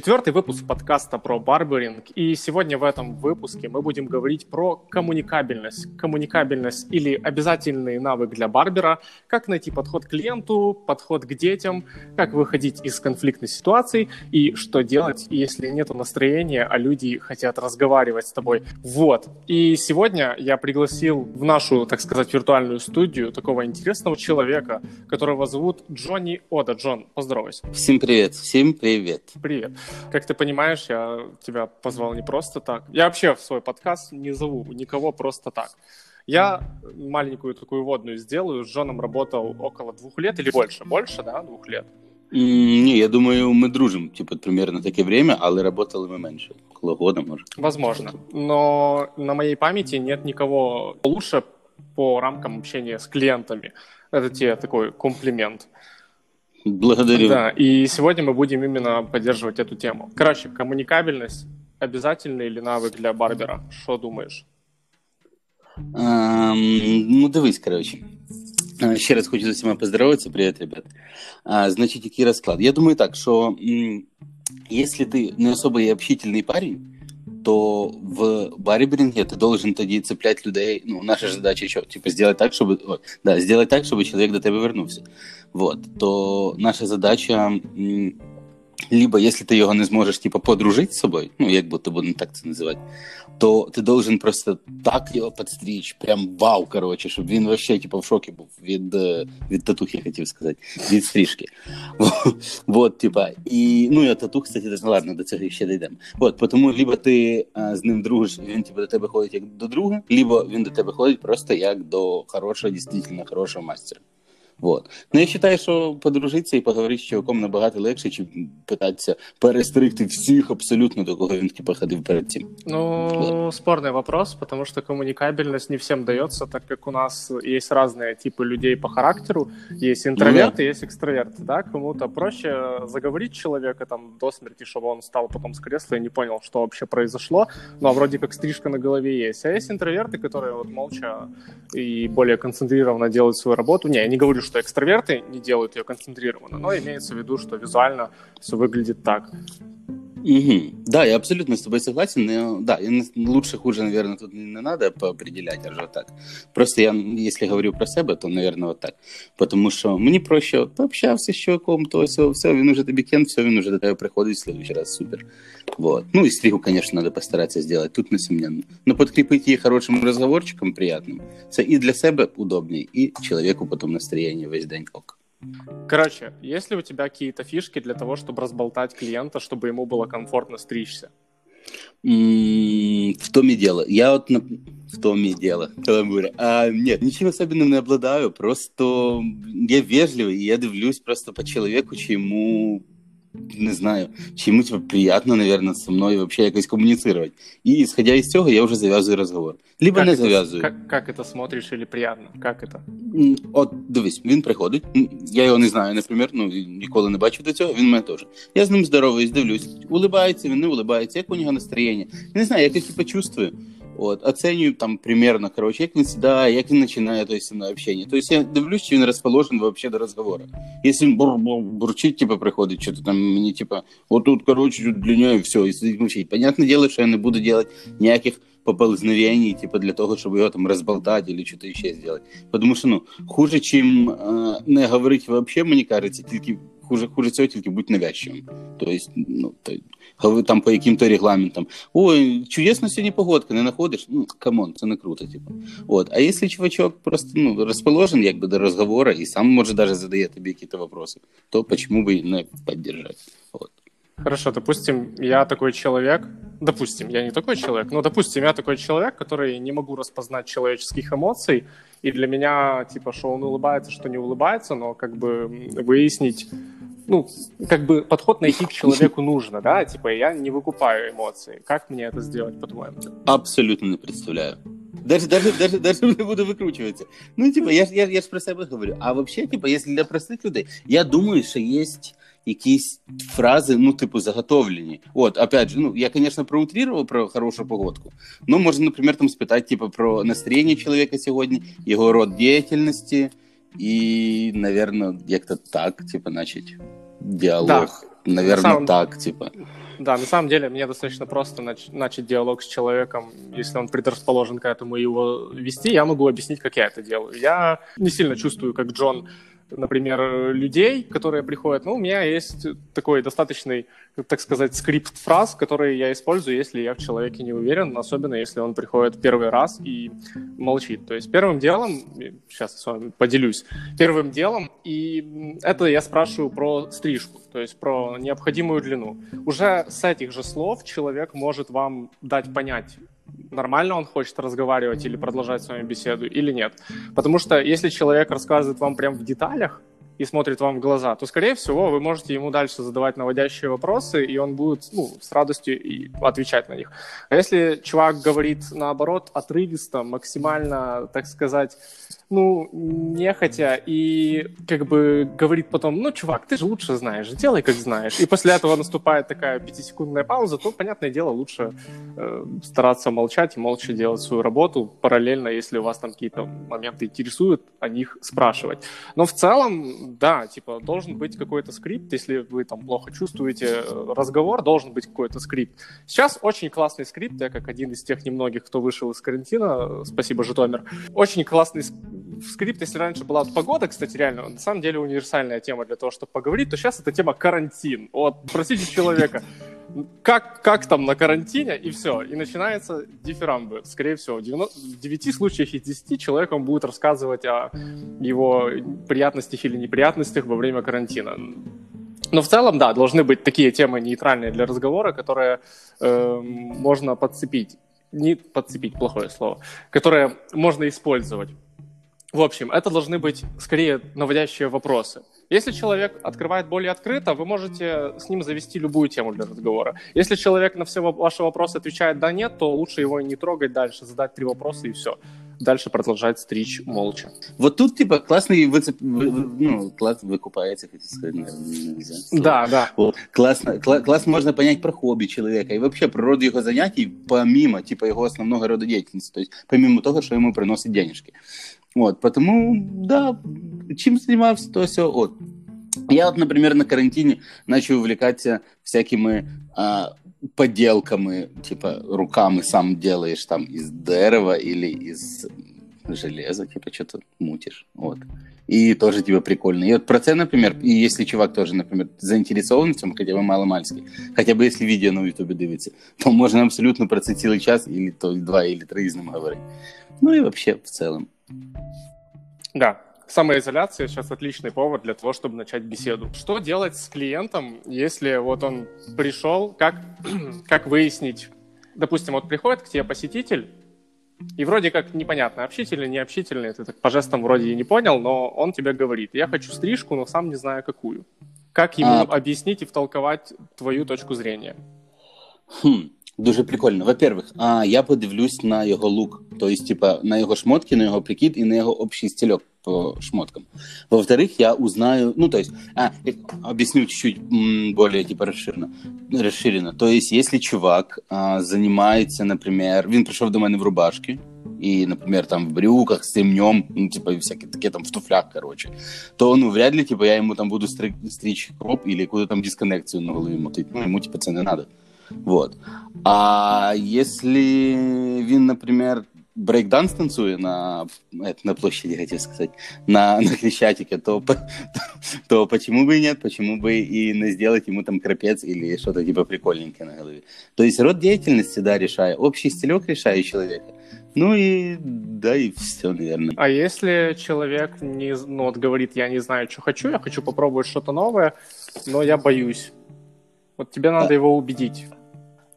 Четвертый выпуск подкаста про барберинг. И сегодня в этом выпуске мы будем говорить про коммуникабельность. Коммуникабельность или обязательный навык для барбера, как найти подход к клиенту, подход к детям, как выходить из конфликтных ситуаций и что делать, если нет настроения, а люди хотят разговаривать с тобой. Вот. И сегодня я пригласил в нашу, так сказать, виртуальную студию такого интересного человека, которого зовут Джонни Ода. Джон, поздоровайся. Всем привет. Всем привет. Привет. Как ты понимаешь, я тебя позвал не просто так. Я вообще в свой подкаст не зову никого просто так. Я маленькую такую водную сделаю. С Джоном работал около двух лет или больше. Больше, да, двух лет? Ні, я думаю, ми дружимо, типу, примерно таке время, але работали мы меньше. Около года, может. Возможно. Но на моей памяти нет никого лучше по рамкам общения с клиентами. Это тебе такой комплимент. Благодарю. Да, и сегодня мы будем именно поддерживать эту тему. Короче, коммуникабельность обязательный или навык для барбера? Что думаешь? Ем, ну, дивись, коротше. Е, Ще раз хочу з усіма поздороватися. Привіт, ребят. А, значить, який розклад? Я думаю так, що м, якщо ти не особо є общительний парень, то в барберинге ты должен тоді цеплять людей. Ну, наша ж задача що? Типу, сделать так, щоб, о, да, сделать так, щоб чоловік до тебе вернувся. Вот. То наша задача, либо если ти його не зможеш типу, подружити з собою, ну, як будто будемо так це називати, то ти должен просто так його підстрічь, прям вау, короче, щоб він вообще типу, в шокі був від, е, від татухи, хотів сказати, від стрижки. Вот, типа, і, ну, я татух, кстати, даже, ладно, до цього ще дійдемо. Вот, тому либо ти а, з ним дружиш, він типу, до тебе ходить як до друга, либо він до тебе ходить просто як до хорошого, дійсно хорошого мастера. Вот. Ну, я вважаю, що подружитися і поговорити з чоловіком набагато легше, ніж питатися перестригти всіх абсолютно, до кого він типу, ходив перед цим. Ну, Вот. спорный вопрос, потому что коммуникабельность не всем дается, так как у нас есть разные типы людей по характеру. Есть интроверты, есть экстраверты, да? Кому-то проще заговорить человека там до смерти, чтобы он встал потом с кресла и не понял, что вообще произошло. Ну, а вроде как стрижка на голове есть. А есть интроверты, которые вот молча и более концентрированно делают свою работу. Не, я не говорю, что экстраверты не делают ее концентрированно, но имеется в виду, что визуально все выглядит так. Угу. Да, я абсолютно с тобой согласен. Но, да, я не- лучше, хуже, наверное, тут не не надо поопределять, аж вот так. Просто я, если говорю про себе, то, наверное, вот так. Потому що мені проще от, пообщався з чуваком, то все, все, він уже тобі кент, все, він уже до тебе приходить в следующий раз, супер. Вот. Ну и стригу, конечно, надо постараться сделать, тут несомненно. Но подкрепить її хорошим разговорчиком приятным, це і для себе удобнее, і чоловіку потом настроєння весь день ок. Короче, есть ли у тебя какие-то фишки для того, чтобы разболтать клиента, чтобы ему было комфортно стричься? В том и дело. Я вот на... в том и дело. А, нет, ничем особенным не обладаю. Просто я вежливый, и я дивлюсь просто по человеку, чи йому не знаю, чи йому типа, приятно, наверное, со мною вообще якось комуніцировать. І исходя из цього, я вже зав'язую розговор. Либо Как не это- зав'язую. Как, как это смотришь или приятно? Как это? М, От дивись, він приходить. м, Я його не знаю, наприклад, ну і ніколи не бачив до цього. Він мене теж. Я з ним здороваюсь, дивлюсь, улибається, він не улибається, як у нього настроєння. Не знаю, якось типу, чувствую. От, оценюю там примерно, короче, як він сідає, як він починає то есть, зі мною общення. Тобто я дивлюсь, чи він розположен вообще до розговору. Якщо він бур бур бурчить, типу, приходить, що то там мені, типа, отут, короче, тут длиняє, все, і сидить мовчить. Понятне дело, що я не буду делать ніяких поползновений, типа, для того, щоб його там розболтати або щось ще зробити. Тому що, ну, хуже, чим е, не говорити вообще, мені кажеться, тільки хуже, хуже цього тільки бути навязчивим. Тобто, ну, то, говори там по яким-то регламентам. Ой, чудесно сьогодні погодка, не знаходиш? Ну, камон, це не круто, типу. От. А якщо чувачок просто ну, розположен якби до розговору і сам, може, даже задає тобі якісь вопроси, то почему бы и не поддержать? Вот. Хорошо, допустим, я такой человек, допустим, я не такой человек, но, допустим, я такой человек, который не могу распознать человеческих эмоций, и для меня, типа, что он улыбается, что не улыбается, но как бы м, выяснить, ну, как бы подход найти к человеку нужно, да, типа, я не выкупаю эмоции. Как мне это сделать, по-твоему? Абсолютно не представляю. Даже, даже, даже, даже не буду викручуватися. Ну, типа, я, ж- я, я ж про себе говорю. А вообще, типа, якщо для простих людей, я думаю, що є якісь фрази, ну, типу, заготовлені. От, опять же, ну, я, конечно, проутрировал про хорошу погодку, но можно, например, там спитати, типа, про настроєння чоловіка сьогодні, його род діяльності, і, наверное, як-то так, типа, начать діалог. Наверное, самом- так, типа. Да, на самом деле мне достаточно просто нач- начать диалог с человеком, если он предрасположен к этому и его вести, я могу объяснить, как я это делаю. Я не сильно чувствую, как Джон например, людей, которые приходят, ну, у меня есть такой достаточный, так сказать, скрипт фраз, который я использую, если я в человеке не уверен, особенно если он приходит первый раз и молчит. То есть первым делом, сейчас с вами поделюсь, первым делом, и это я спрашиваю про стрижку, то есть про необходимую длину. Уже с этих же слов человек может вам дать понять, нормально он хочет разговаривать или продолжать с вами беседу или нет. Потому что если человек рассказывает вам прям в деталях, и смотрит вам в глаза, то, скорее всего, вы можете ему дальше задавать наводящие вопросы, и он будет ну, с радостью и отвечать на них. А если чувак говорит, наоборот, отрывисто, максимально, так сказать, ну, нехотя, и как бы говорит потом, ну, чувак, ты же лучше знаешь, делай как знаешь. И после этого наступает такая пятисекундная пауза, то, понятное дело, лучше э, стараться молчать и молча делать свою работу, параллельно, если у вас там какие-то моменты интересуют, о них спрашивать. Но в целом, да, типа, должен быть какой-то скрипт, если вы там плохо чувствуете э, разговор, должен быть какой-то скрипт. Сейчас очень классный скрипт, я как один из тех немногих, кто вышел из карантина, спасибо, Житомир, очень классный скрипт, если раньше была погода, кстати, реально, на самом деле универсальная тема для того, чтобы поговорить, то сейчас это тема карантин. Вот, спросите человека, как, как там на карантине, и все. И начинается дифирамбы. Скорее всего, в 9 случаях из 10 человек вам будет рассказывать о его приятностях или неприятностях во время карантина. Но в целом, да, должны быть такие темы нейтральные для разговора, которые э, можно подцепить. Не подцепить, плохое слово. Которые можно использовать. В общем, это должны быть скорее наводящие вопросы. Если человек открывает более открыто, вы можете с ним завести любую тему для разговора. Если человек на все ваши вопросы отвечает «да», «нет», то лучше его не трогать дальше, задать три вопроса и все. Дальше продолжать стричь молча. Вот тут, типа, классный выцеп... вы, ну, класс выкупаете, хотите сказать, наверное, нельзя. Да, да. Вот. Классно, кла- классно можно понять про хобби человека и вообще про роду его занятий, помимо, типа, его основного рода деятельности, то есть помимо того, что ему приносит денежки. Вот, потому, да, чем занимался, то все. Вот. Я вот, например, на карантине начал увлекаться всякими а, поделками, типа руками сам делаешь там из дерева или из железа, типа что-то мутишь, вот. И тоже типа прикольно. И вот про це, например, и если чувак тоже, например, заинтересован в цьому, хотя бы мало-мальски, хотя бы если видео на ютубе дивиться, то можно абсолютно про це цілий час, или то два, или три з ним говорити. Ну и вообще в целом. Да, самоизоляция сейчас отличный повод для того, чтобы начать беседу. Что делать с клиентом, если вот он пришел, как, как выяснить, допустим, вот приходит к тебе посетитель, и вроде как непонятно, общительный, не общительный, ты так по жестам вроде и не понял, но он тебе говорит, я хочу стрижку, но сам не знаю какую. Как ему а... объяснить и втолковать твою точку зрения? Хм. Дуже прикольно. Во-первых, а я подивлюсь на його лук, тобто, типа, на його шмотки, на його прикид і на його общий стилек по шмоткам. Во-вторых, я узнаю, ну, то есть, а, объясню чуть-чуть более, типа, расширенно. расширенно. То есть, если чувак а, занимается, например, він пришел до мене в рубашке, и, например, там в брюках с ремнем, ну, типа, всякие такие там в туфлях, короче, то, ну, вряд ли, типа, я ему там буду стричь кроп или какую-то там дисконнекцию на голове мотить. Ну, ему, типа, це не надо. Вот. А если він, например, брейкданс танцує на, на площади, хотел сказать, на, на Хрещатике, то, то, то почему бы и нет, почему бы и не сделать ему там крапец или что-то типа прикольненькое на голове. То есть род деятельности, да, решает, общий стилек решает человека. Ну и да, и все, наверное. А если человек не, ну, вот говорит, я не знаю, что хочу, я хочу попробовать что-то новое, но я боюсь. Вот тебе надо а... его убедить.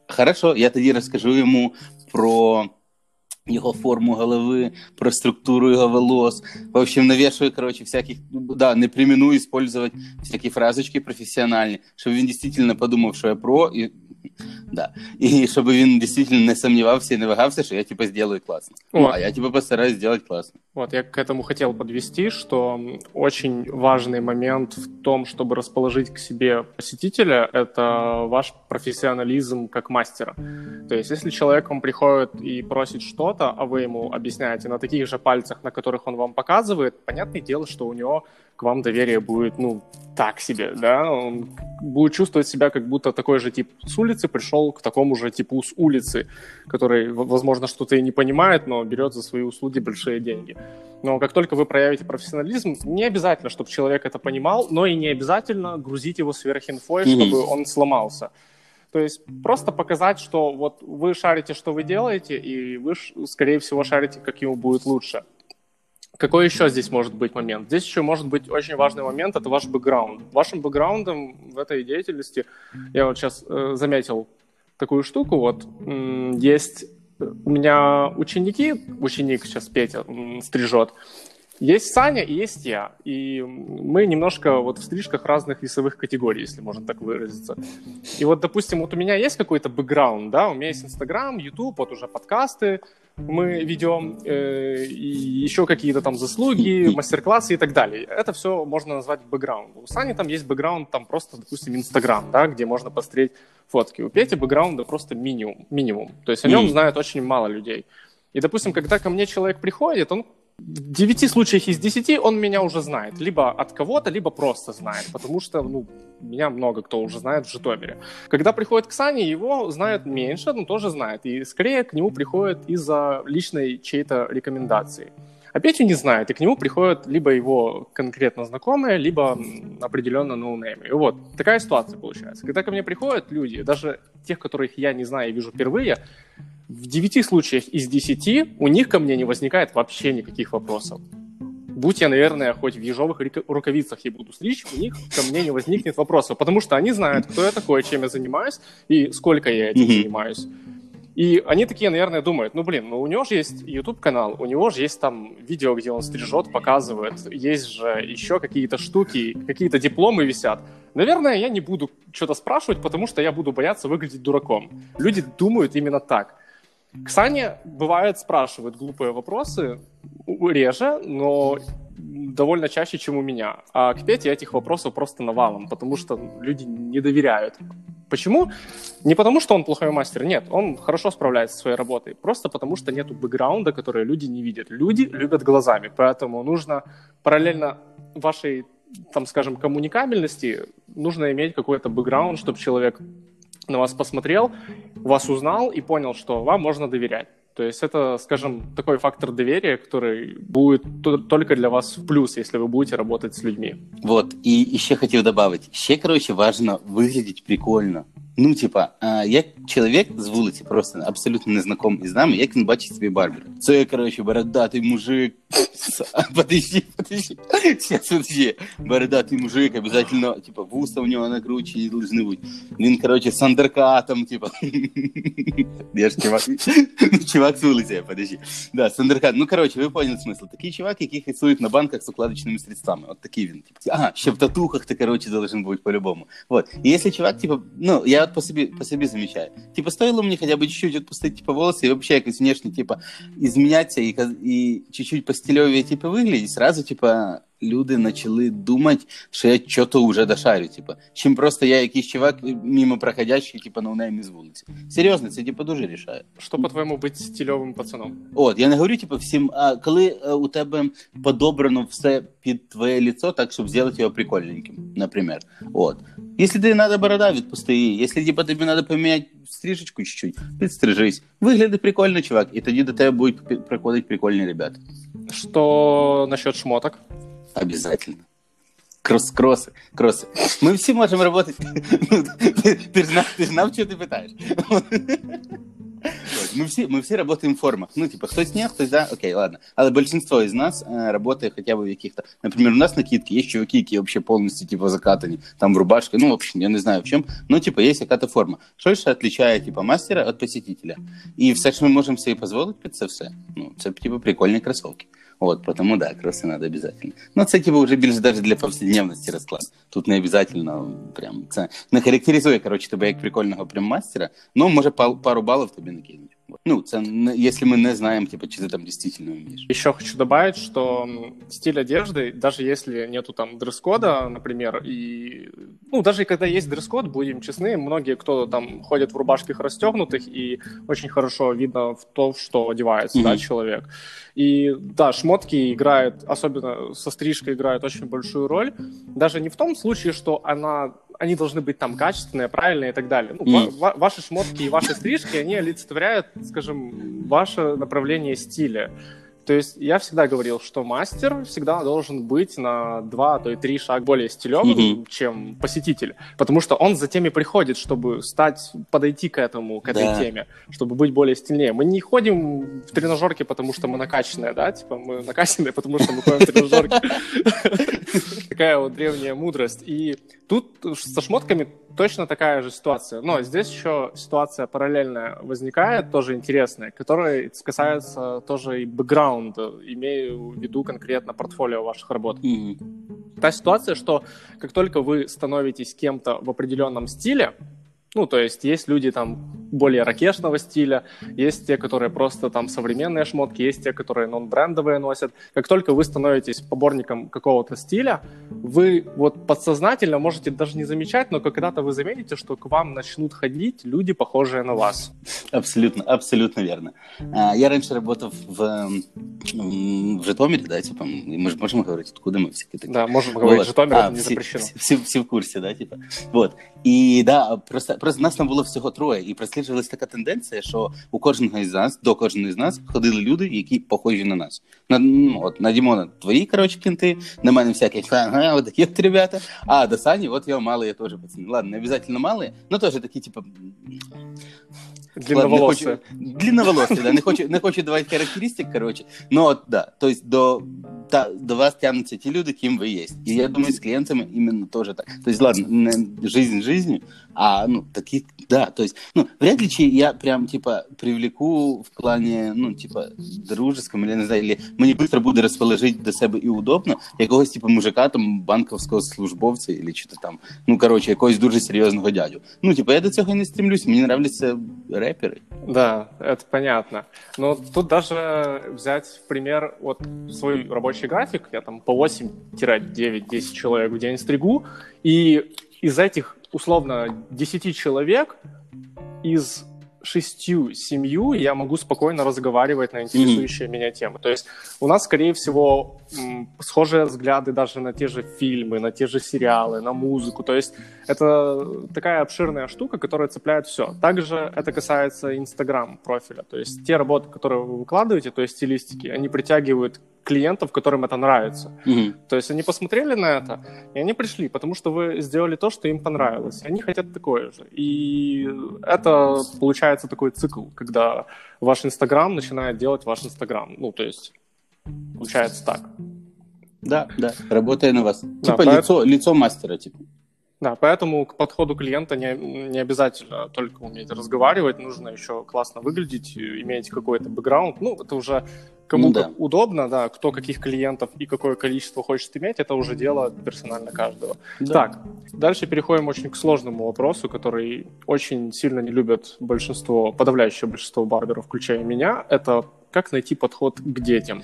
Хорошо, я тоді розкажу йому про його форму голови, про структуру його волос. В общем, навешаю, короче, всяких, да, не примену использовать всякие фразочки профессиональные, чтобы він дійсно подумав, що я про, і Да. И чтобы він действительно не сомневался и не вагався, что я типа сделаю классно. Ну, а я типа постараюсь сделать классно. Вот, я к этому хотел подвести, что очень важный момент в том, чтобы расположить к себе посетителя, это ваш профессионализм как мастера. То есть, если человек вам приходит и просит что-то, а вы ему объясняете на таких же пальцах, на которых он вам показывает, понятное дело, что у него к вам доверие будет, ну, так себе, да, он будет чувствовать себя как будто такой же тип с улицы пришел к такому же типу с улицы, который, возможно, что-то и не понимает, но берет за свои услуги большие деньги. Но как только вы проявите профессионализм, не обязательно, чтобы человек это понимал, но и не обязательно грузить его сверхинфой, mm-hmm. чтобы он сломался. То есть просто показать, что вот вы шарите, что вы делаете, и вы, скорее всего, шарите, как ему будет лучше. Какой еще здесь может быть момент? Здесь еще может быть очень важный момент, это ваш бэкграунд. Вашим бэкграундом в этой деятельности, я вот сейчас э, заметил такую штуку, вот, есть у меня ученики, ученик сейчас Петя стрижет, есть Саня и есть я. И мы немножко вот в стрижках разных весовых категорий, если можно так выразиться. И вот, допустим, вот у меня есть какой-то бэкграунд, да, у меня есть Инстаграм, Ютуб, вот уже подкасты мы ведем, э, и еще какие-то там заслуги, мастер-классы и так далее. Это все можно назвать бэкграундом. У Сани там есть бэкграунд, там просто, допустим, Инстаграм, да, где можно посмотреть фотки. У Пети бэкграунда просто минимум, минимум. То есть о нем знают очень мало людей. И, допустим, когда ко мне человек приходит, он в 9 случаях из 10 он меня уже знает. Либо от кого-то, либо просто знает. Потому что, ну, меня много кто уже знает в Житомире. Когда приходит к Сане, его знают меньше, но тоже знает. И скорее к нему приходит из-за личной чьей-то рекомендации. А Петю не знает, и к нему приходят либо его конкретно знакомые, либо определенно ноунеймы. И вот такая ситуация получается. Когда ко мне приходят люди, даже тех, которых я не знаю и вижу впервые, в 9 случаях из 10 у них ко мне не возникает вообще никаких вопросов. Будь я, наверное, хоть в ежовых рукавицах и буду стричь, у них ко мне не возникнет вопросов, потому что они знают, кто я такой, чем я занимаюсь и сколько я этим mm-hmm. занимаюсь. И они такие, наверное, думают, ну, блин, ну, у него же есть YouTube-канал, у него же есть там видео, где он стрижет, показывает, есть же еще какие-то штуки, какие-то дипломы висят. Наверное, я не буду что-то спрашивать, потому что я буду бояться выглядеть дураком. Люди думают именно так. Ксане, бывает, спрашивают глупые вопросы, реже, но довольно чаще, чем у меня. А к Пете этих вопросов просто навалом, потому что люди не доверяют. Почему? Не потому, что он плохой мастер, нет, он хорошо справляется со своей работой, просто потому что нету бэкграунда, который люди не видят. Люди любят глазами, поэтому нужно параллельно вашей, там, скажем, коммуникабельности, нужно иметь какой-то бэкграунд, чтобы человек на вас посмотрел, вас узнал и понял, что вам можно доверять. То есть это, скажем, такой фактор доверия, который будет только для вас в плюс, если вы будете работать с людьми. Вот, и еще хотел добавить. Еще, короче, важно выглядеть прикольно. Ну, типа, а, я чоловік з вулиці, просто абсолютно незнакомий з нами, як він бачить собі барбера. Це, коротше, бородатий мужик. Подожди, подожди. Сейчас, подожди. Бородатый мужик, обязательно, типа, вуса у него накручені должны бути. Він, коротше, с андеркатом, типа. Я ж чувак, чувак з вулиці, подожди. Да, с андеркатом. Ну, короче, ви поняли смисл. Такий чувак, який хисують на банках з укладочними средствами. От такий він. Типа, ага, ще в татухах ти, короче, должен бути по-любому. Вот. И если чувак, типа, ну, я вот по себе, по себе замечаю. Типа, стоило мне хотя бы чуть-чуть отпустить, типа, волосы и вообще якось внешне, типа, изменяться и, и чуть-чуть постелевее, типа, выглядеть, сразу, типа, люди почали думати, що я чого-то вже дошарю, типу, чим просто я якийсь чувак мимо проходящий, типу, на наймі з вулиці. Серйозно, це типу дуже рішає. Що, по-твоєму, бути стильовим пацаном? От, я не говорю, типу, всім, а коли у тебе подобрано все під твоє лицо, так, щоб зробити його прикольненьким, наприклад. От. Якщо тобі треба борода, відпусти її. Якщо типу, тобі треба поміняти стрижечку чуть-чуть, підстрижись. Вигляди прикольно, чувак, і тоді до тебе будуть приходити прикольні ребята. Что насчет шмоток? Обязательно. Кросс-кроссы, кроссы. Мы все можем работать. Ты же знал, что ты пытаешь. Мы все, мы все работаем в формах. Ну, типа, кто-то нет, кто да, окей, ладно. Але большинство из нас э, работает хотя бы в каких-то... Например, у нас накидки, есть чуваки, которые вообще полностью, типа, закатаны, там, в рубашке, ну, в общем, я не знаю в чем, но, типа, есть какая-то форма. Что же отличает, типа, мастера от посетителя? И все, что мы можем себе позволить, это все. Ну, это, типа, прикольные кроссовки. Вот, потому да, кроссы надо обязательно. Но це типа уже більше даже для повседневности расклад. Тут не обязательно прям це не характеризує, короче, тебе як прикольного прям мастера, но може пару балів тобі накинуть. Ну, це если мы не знаем, типа, чи ты там действительно умеешь. Еще хочу добавить, что стиль одежды, даже если нету там дресс-кода, например, и ну даже когда есть дресс-код, будем честны, многие кто там ходят в рубашках расстегнутых и очень хорошо видно в то, что одевается, да, Мгм. человек. И да, шмотки играют, особенно со стрижкой играют очень большую роль. Даже не в том случае, что она они должны быть там качественные, правильные и так далее. Ну, ва- ва- ваши шмотки и ваши стрижки, они олицетворяют, скажем, ваше направление стиля. То есть я всегда говорил, что мастер всегда должен быть на два, а то и три шага более стилевым, Мгм. чем посетитель. Потому что он за теми приходит, чтобы стать, подойти к этому, к этой Да. теме, чтобы быть более стильнее. Мы не ходим в тренажерки, потому что мы накачанные, да, типа мы накачанные, потому что мы ходим в тренажерки. Такая вот древняя мудрость. И тут со шмотками точно такая же ситуация. Но здесь еще ситуация параллельная возникает, тоже интересная, которая касается тоже и бэкграунда, имею в виду конкретно портфолио ваших работ. Мгм. Та ситуация, что как только вы становитесь кем-то в определенном стиле, ну, то есть есть люди там более ракешного стиля, есть те, которые просто там современные шмотки, есть те, которые нон-брендовые носят. Как только вы становитесь поборником какого-то стиля, вы вот подсознательно можете даже не замечать, но когда-то вы заметите, что к вам начнут ходить люди, похожие на вас. Абсолютно, абсолютно верно. А, Я раньше работал в, м, в Житомире, да, типа, и мы же можем говорить, откуда мы все такие. Да, можем говорить, Вот. Житомир, А, это не всі, запрещено. Всі, всі, всі в курсі, да, типа. Вот. І да, просто, просто нас там було всього троє, і просліджувалась така тенденція, що у кожного із нас, до кожного із нас ходили люди, які похожі на нас. На, ну, от, на Дімона твої, коротше, кінти, на мене всякі, ага, от такі от ребята, а до Сані, от його малые теж пацани. Ладно, не обязательно малые, но теж такі, типа, Длинноволосые. Ладно, не хочу, длинноволосые, да, не хочу, не хочу давати характеристик, коротше. Ну, от, да, то есть до, та, до вас тягнуться ті люди, ким ви є. І я думаю, з клієнтами іменно теж так. То есть, ладно, не жизнь жизнью, а, ну, такі, да, то есть, ну, вряд ли чи я прям, типа, привлеку в плані, ну, типа, дружескому, или, не знаю, или мені швидко буде розположити до себе і удобно, якогось, типа, мужика, там, банковського службовця, или що-то там, ну, коротше, якогось дуже серйозного дядю. Ну, типа, я до цього не стремлюсь, мені нравляться рэперы. Да, это понятно. Но тут даже взять в пример вот свой рабочий график, я там по 8-9-10 человек в день стригу, и из этих условно 10 человек из шестью, семью я могу спокойно разговаривать на интересующие меня темы. То есть у нас, скорее всего, схожие взгляды даже на те же фильмы, на те же сериалы, на музыку. То есть это такая обширная штука, которая цепляет все. Также это касается Инстаграм профиля. То есть те работы, которые вы выкладываете, то есть стилистики, они притягивают клиентов, которым это нравится. Мгм. То есть они посмотрели на это, и они пришли, потому что вы сделали то, что им понравилось. И они хотят такое же. И это получается такой цикл, когда ваш Инстаграм начинает делать ваш Инстаграм. Ну, то есть получается так. Да, да, работая на вас. типа поэт- лицо, лицо мастера, типа. Да, поэтому к подходу клиента не, не обязательно только уметь разговаривать, нужно еще классно выглядеть, и иметь какой-то бэкграунд. Ну, это уже кому Ну да. удобно, да, кто каких клиентов и какое количество хочет иметь, это уже дело персонально каждого. Да. Так, дальше переходим очень к сложному вопросу, который очень сильно не любят большинство, подавляющее большинство барберов, включая меня. Это как найти подход к детям.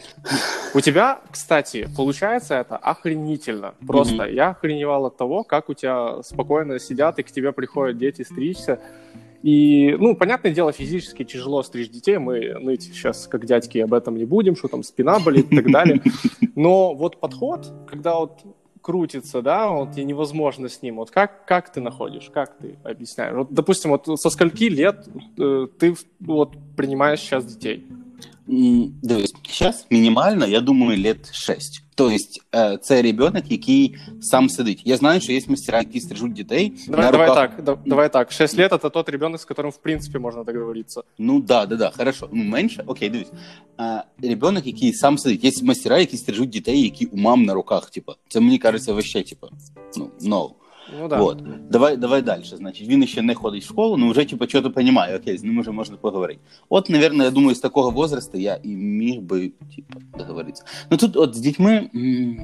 У тебя, кстати, получается это охренительно. Просто Мгм. я охреневал от того, как у тебя спокойно сидят, и к тебе приходят дети стричься. И, ну, понятное дело, физически тяжело стричь детей. Мы ныть сейчас, как дядьки, об этом не будем, что там спина болит и так далее. Но вот подход, когда вот крутится, да, вот и невозможно с ним. Вот как, как ты находишь, как ты объясняешь? Вот, допустим, вот со скольки лет э, ты вот принимаешь сейчас детей? М, Дивись, зараз мінімально, я думаю, лет 6. Тобто, е, це ребенок, який сам сидить. Я знаю, що є мастера, які стрижуть дітей Давай, на давай руках. так, да- давай так. 6 лет это тот ребенок, с которым, в принципе, можно договориться. Ну да, да, да, хорошо. Ну, менше, окей, дивись. А, ребенок, який сам сидить. Є мастера, які стрижуть дітей, які у мам на руках, типа. Це мені кажеться вообще, типа, ну, no. Ну да. Вот. Давай, давай далі. Значить, він ще не ходить в школу, але вже типу, чого то розуміє, окей, з ним вже можна поговорити. От, навірно я думаю, з такого возрасту я і міг би, типу, договоритися. Ну тут от з дітьми. м,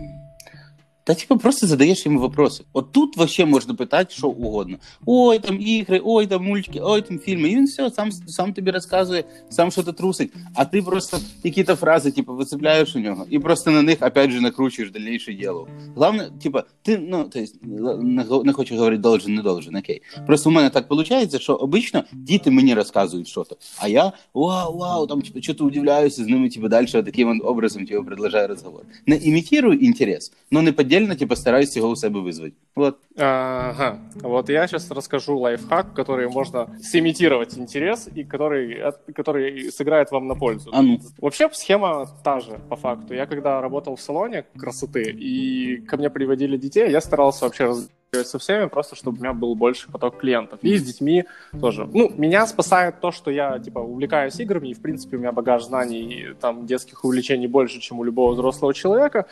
та типа просто задаешь им вопросы. Вот тут вообще можно пытать что угодно. Ой, там игры, ой, там мультики, ой, там фильмы. И он все, сам, сам тебе рассказывает, сам что-то трусит. А ты просто какие-то фразы, типа, выцепляешь у него и просто на них, опять же, накручиваешь дальнейшее дело. Главное, типа, ты, ну, то есть, не хочу говорить должен, не должен, окей. Просто у меня так получается, что обычно діти мне рассказывают что-то, а я, вау, вау, там, типа, что-то удивляюсь, и ними, типа, дальше таким образом тебе типа, продолжаю. Не имитирую интерес, но не поддерживаю поддельно, типа, стараюсь его у себя вызвать. Вот. Ага. Вот я сейчас расскажу лайфхак, который можно сымитировать интерес и который, который сыграет вам на пользу. А ну. Вообще схема та же, по факту. Я когда работал в салоне красоты, и ко мне приводили детей, я старался вообще разговаривать со всеми, просто чтобы у меня был больше поток клиентов. И с детьми тоже. Ну, меня спасает то, что я, типа, увлекаюсь играми, и, в принципе, у меня багаж знаний, там, детских увлечений больше, чем у любого взрослого человека.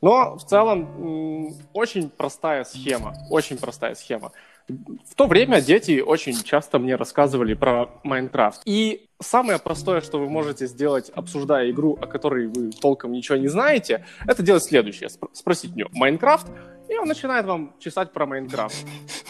Но в целом очень простая схема, очень простая схема. В то время дети очень часто мне рассказывали про Майнкрафт. И самое простое, что вы можете сделать, обсуждая игру, о которой вы толком ничего не знаете, это делать следующее. Спросить у него Майнкрафт, и он начинает вам чесать про Майнкрафт.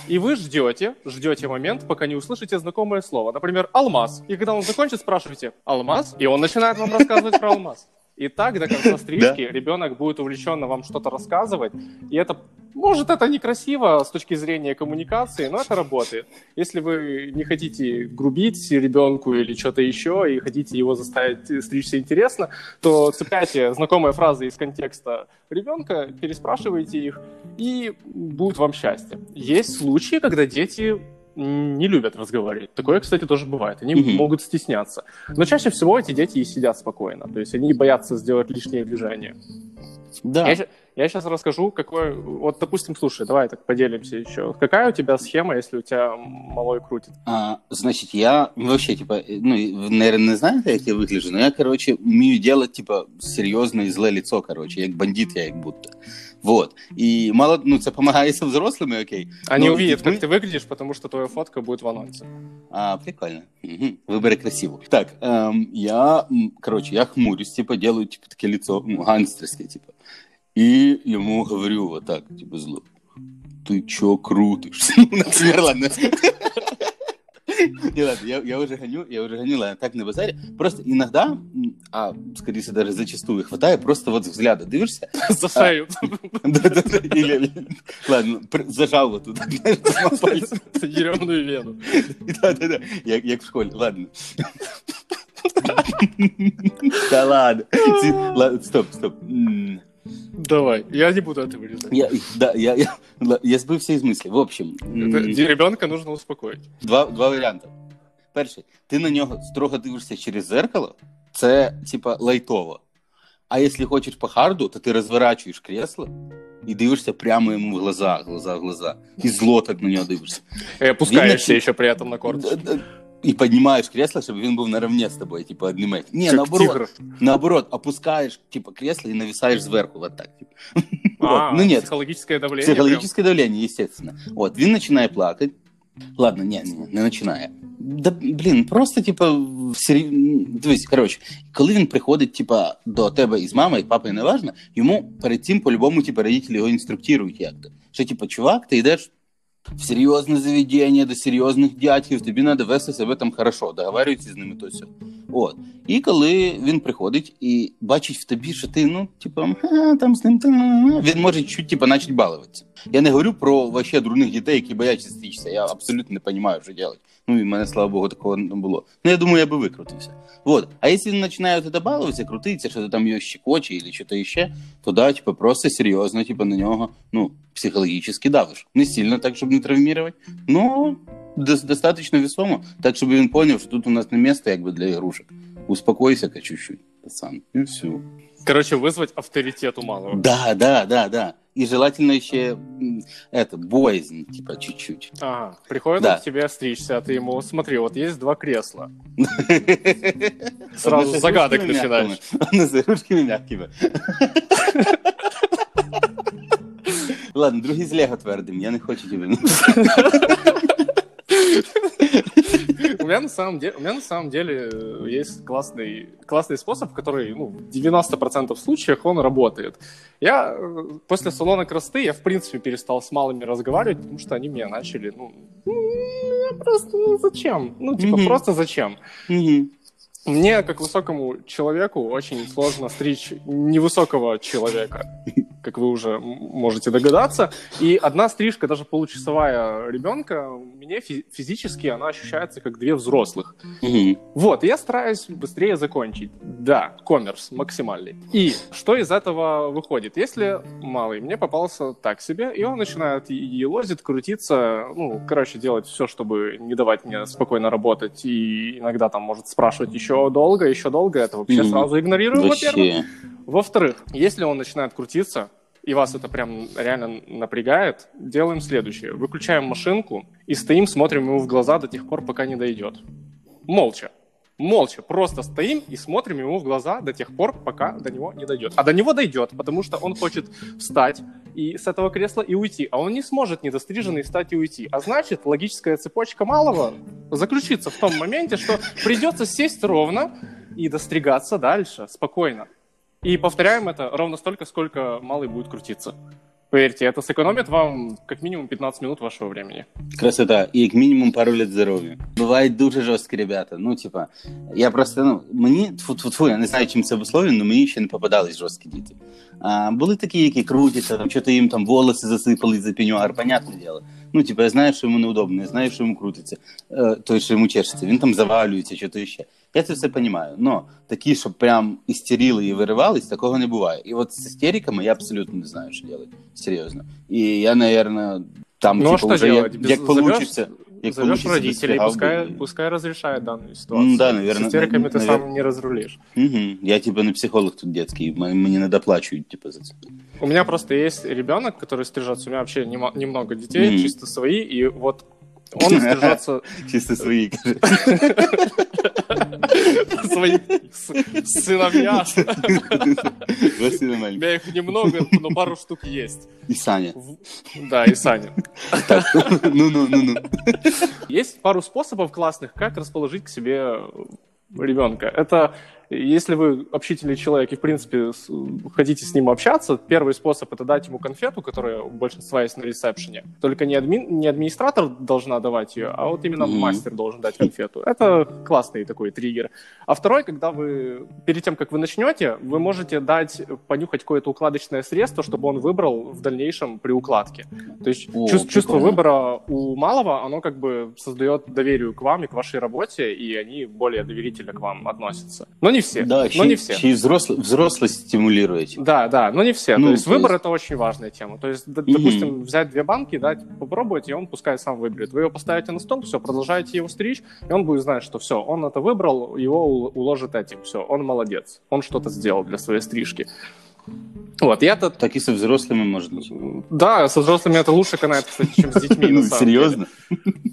И вы ждете, ждете момент, пока не услышите знакомое слово. Например, алмаз. И когда он закончит, спрашиваете «Алмаз?» И он начинает вам рассказывать про алмаз. И так до конца стрижки ребенок будет увлеченно вам что-то рассказывать. И это, может, это некрасиво с точки зрения коммуникации, но это работает. Если вы не хотите грубить ребенку или что-то еще, и хотите его заставить стричься интересно, то цепляйте знакомые фразы из контекста ребенка, переспрашивайте их, и будет вам счастье. Есть случаи, когда дети не любят разговаривать. Такое, кстати, тоже бывает. Они mm-hmm. могут стесняться. Но чаще всего эти дети и сидят спокойно. То есть они боятся сделать лишние движения. Да. Я, я сейчас расскажу, какой... Вот, допустим, слушай, давай так поделимся еще. Какая у тебя схема, если у тебя малой крутит? А, значит, я вообще, типа, ну, наверное, не знаете, как я выгляжу, но я, короче, умею делать, типа, серьезное и злое лицо, короче. Я как бандит, я как будто. Вот. И мало, ну, это помогает со взрослыми, окей. Они Но увидят, как ты выглядишь, потому что твоя фотка будет в анонсе. А, прикольно. Угу. Выборы красиво. Так, эм, я, короче, я хмурюсь, типа, делаю, типа, такое лицо ну, гангстерское, типа. И ему говорю вот так, типа, зло. Ты чё крутишь? Например, ладно. Не, ладно, я, я уже гоню, я уже гоню, ладно, так на базаре. Просто иногда, а, скорее всего, даже зачастую хватает, просто вот взгляда дивишься. За шею. Или, ладно, зажал вот тут, Еремную вену. Да-да-да, як в школе, ладно. Да ладно. Стоп, стоп. Давай, я не буду это вырезать. Я, да, я, я, я збився із мислі. В общем, это, ребенка нужно успокоить. Два, два варіанти. Перший, ти на нього строго дивишся через зеркало, це типа лайтово. А якщо хочеш по харду, то ти розворачуєш кресло і дивишся прямо йому в глаза, глаза, глаза. І зло так на нього дивишся. І опускаєшся Він, ще при этом на корточку. и поднимаешь кресло, чтобы он был наравне с тобой, типа, обнимать. Не, как наоборот, тигр. наоборот, опускаешь, типа, кресло и нависаешь сверху, вот так, типа. А, вот. Ну нет. Психологическое давление. Психологическое прям. давление, естественно. Вот, він починає плакать. Ладно, не, не, не починає. Да, блін, просто, типа, сері... дивись, коротше, коли він приходить, типа, до тебе із мамою, і папою, неважно, йому перед цим по-любому, типа, родителі його інструктують як-то. Що, типа, чувак, ти йдеш в серйозне заведення, до серйозних дядьків, тобі треба вести себе там хорошо, договарюється з ними то все. От. І коли він приходить і бачить в тобі, що ти, ну, типу, там з ним там, він може чуть типу, почати балуватися. Я не говорю про вообще дурних дітей, які бояться стрічся. Я абсолютно не розумію, що робити. Ну, і в мене, слава Богу, такого не було. Ну, я думаю, я би викрутився. Вот. А если он начинает это баловаться, крутиться, что-то там ее щекоче или что-то еще, то да, типа просто серьезно, типа на него, ну, психологически давишь. Не сильно так, чтобы не травмировать, но достаточно весомо, так, чтобы он понял, что тут у нас не место как бы для игрушек. Успокойся-ка чуть-чуть, пацан, и все. Короче, вызвать авторитет у малого. Да, да, да, да. И желательно еще это, боязнь, типа, чуть-чуть. Ага, приходит да. к тебе стричься, а ты ему, смотри, вот есть два кресла. Сразу загадок начинаешь. За ручками мягкими. Ладно, другий з Лего твердим, я не хочу тебе. Меня на самом деле, у меня на самом деле есть классный, классный способ, который ну, в 90% случаев он работает. Я после салона красоты, я в принципе перестал с малыми разговаривать, потому что они меня начали, ну, просто ну, зачем? Ну, типа, mm-hmm. просто зачем? Mm-hmm. Мне, как высокому человеку, очень сложно стричь невысокого человека, как вы уже можете догадаться. И одна стрижка, даже получасовая ребенка, мне физически она ощущается как две взрослых. Mm-hmm. Вот, я стараюсь быстрее закончить. Да, коммерс максимальный. И что из этого выходит? Если малый мне попался так себе, и он начинает и лозит, крутиться, ну, короче, делать все, чтобы не давать мне спокойно работать, и иногда там может спрашивать еще еще долго, еще долго, это вообще mm. сразу игнорирую, во-первых. Во-вторых, если он начинает крутиться, и вас это прям реально напрягает, делаем следующее. Выключаем машинку и стоим, смотрим ему в глаза до тех пор, пока не дойдет. Молча. Молча. Просто стоим и смотрим ему в глаза до тех пор, пока до него не дойдет. А до него дойдет, потому что он хочет встать и с этого кресла и уйти. А он не сможет недостриженный встать и уйти. А значит, логическая цепочка малого заключится в том моменте, что придется сесть ровно и достригаться дальше, спокойно. И повторяем это ровно столько, сколько малый будет крутиться. Поверьте, это сэкономит вам как минимум 15 минут вашего времени. Красота. И как минимум пару лет здоров'я. Бувають дуже жорсткі ребята. Ну, типа, я просто, ну, мені, тьфу -тьфу -тьфу, я не знаю, чим це обусловлено, але мені ще не попадались жорсткі діти. А, Були такі, які крутяться, там, що-то їм там волоси засипали за пенюар, понятне діло. Ну, типа, я знаю, що йому неудобно, я знаю, що йому крутиться, е, той, що йому чешеться, він там завалюється, що то ще. Я це все розумію. Но такі, щоб прям істеріли і виривались, такого не буває. І от з істериками я абсолютно не знаю, що робити. Серйозно. І я, наверное, там, ну, типу, вже як, як получится... Як Зовешь родителей, пускай, пускай разрешают данную ситуацию. да, наверное. С истериками ты сам не разрулишь. Угу. Я типа на психолог тут детский, мне не доплачивают типа за. У меня просто есть ребенок, который стрижется. У меня вообще немного детей, mm чисто свои, и вот он стрижется... Чисто свои, Свои сыновья. У меня их немного, но пару штук есть. И Саня. Да, и Саня. Ну-ну-ну-ну. Есть пару способов классных, как расположить к себе ребенка. Это если вы общительный человек и, в принципе, хотите с ним общаться, первый способ — это дать ему конфету, которая у большинства есть на ресепшене. Только не, адми... не администратор должна давать ее, а вот именно mm-hmm. мастер должен дать конфету. Это классный такой триггер. А второй, когда вы, перед тем, как вы начнете, вы можете дать, понюхать какое-то укладочное средство, чтобы он выбрал в дальнейшем при укладке. То есть О, чувство, чувство выбора у малого, оно как бы создает доверие к вам и к вашей работе, и они более доверительно к вам относятся. Но не не все. Да, но чьи, не все. Чьи взрослый, взрослость стимулируете. Да, да, но не все. Ну, то есть то выбор есть... это очень важная тема. То есть, mm-hmm. допустим, взять две банки, дать, попробовать, и он пускай сам выберет. Вы его поставите на стол, все, продолжаете его стричь, и он будет знать, что все, он это выбрал, его уложит этим, все, он молодец, он что-то сделал для своей стрижки. Вот, я-то... Так и со взрослыми, может быть. Да, со взрослыми это лучше канает, кстати, чем с детьми. Ну, серьезно?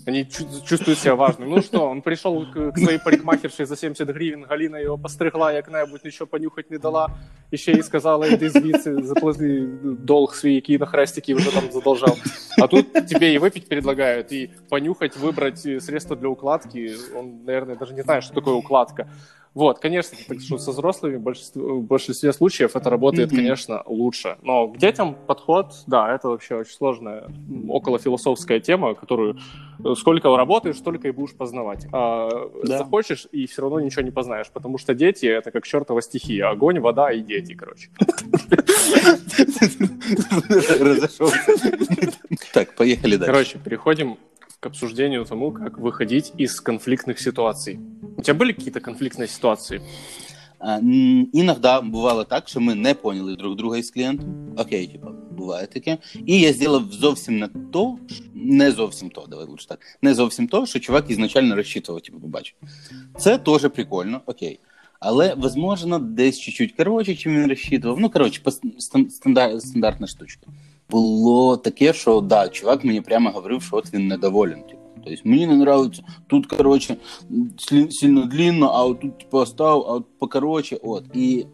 Они чувствуют себя важными. Ну что, он пришел к, к своей парикмахершей за 70 гривен, Галина его постригла, як-небудь еще понюхать не дала, еще и сказала, иди звідси, заплати долг свій, який на хрестики уже там задолжал. А тут тебе и выпить предлагают, и понюхать, выбрать средства для укладки. Он, наверное, даже не знает, что такое укладка. Вот, конечно, так что со взрослыми в большинстве, в большинстве случаев это работает, mm-hmm. конечно, лучше. Но к детям подход, да, это вообще очень сложная околофилософская тема, которую сколько работаешь, столько и будешь познавать. А да. захочешь, и все равно ничего не познаешь, потому что дети — это как чертова стихия. Огонь, вода и дети, короче. Так, поехали дальше. Короче, переходим к обсуждению тому, как выходить из конфликтных ситуаций. У тебя были какие-то конфликтные ситуации? А, Иногда бувало так, що ми не поняли друг друга із клієнтом. Окей, типа, буває таке. І я зробив зовсім не то, не зовсім то, давай лучше так. Не зовсім то, що чувак ізначально розчитував, типу, побачив. Це теж прикольно, окей. Але, возможно, десь чуть-чуть коротше, чим він розчитував. Ну, коротше, стандар, стандартна штучка було таке, що да, чувак мені прямо говорив, що от він недоволен. Типу. Тобто мені не нравится, тут, короче, сильно длинно, а вот тут типа остав, а вот покороче, от. І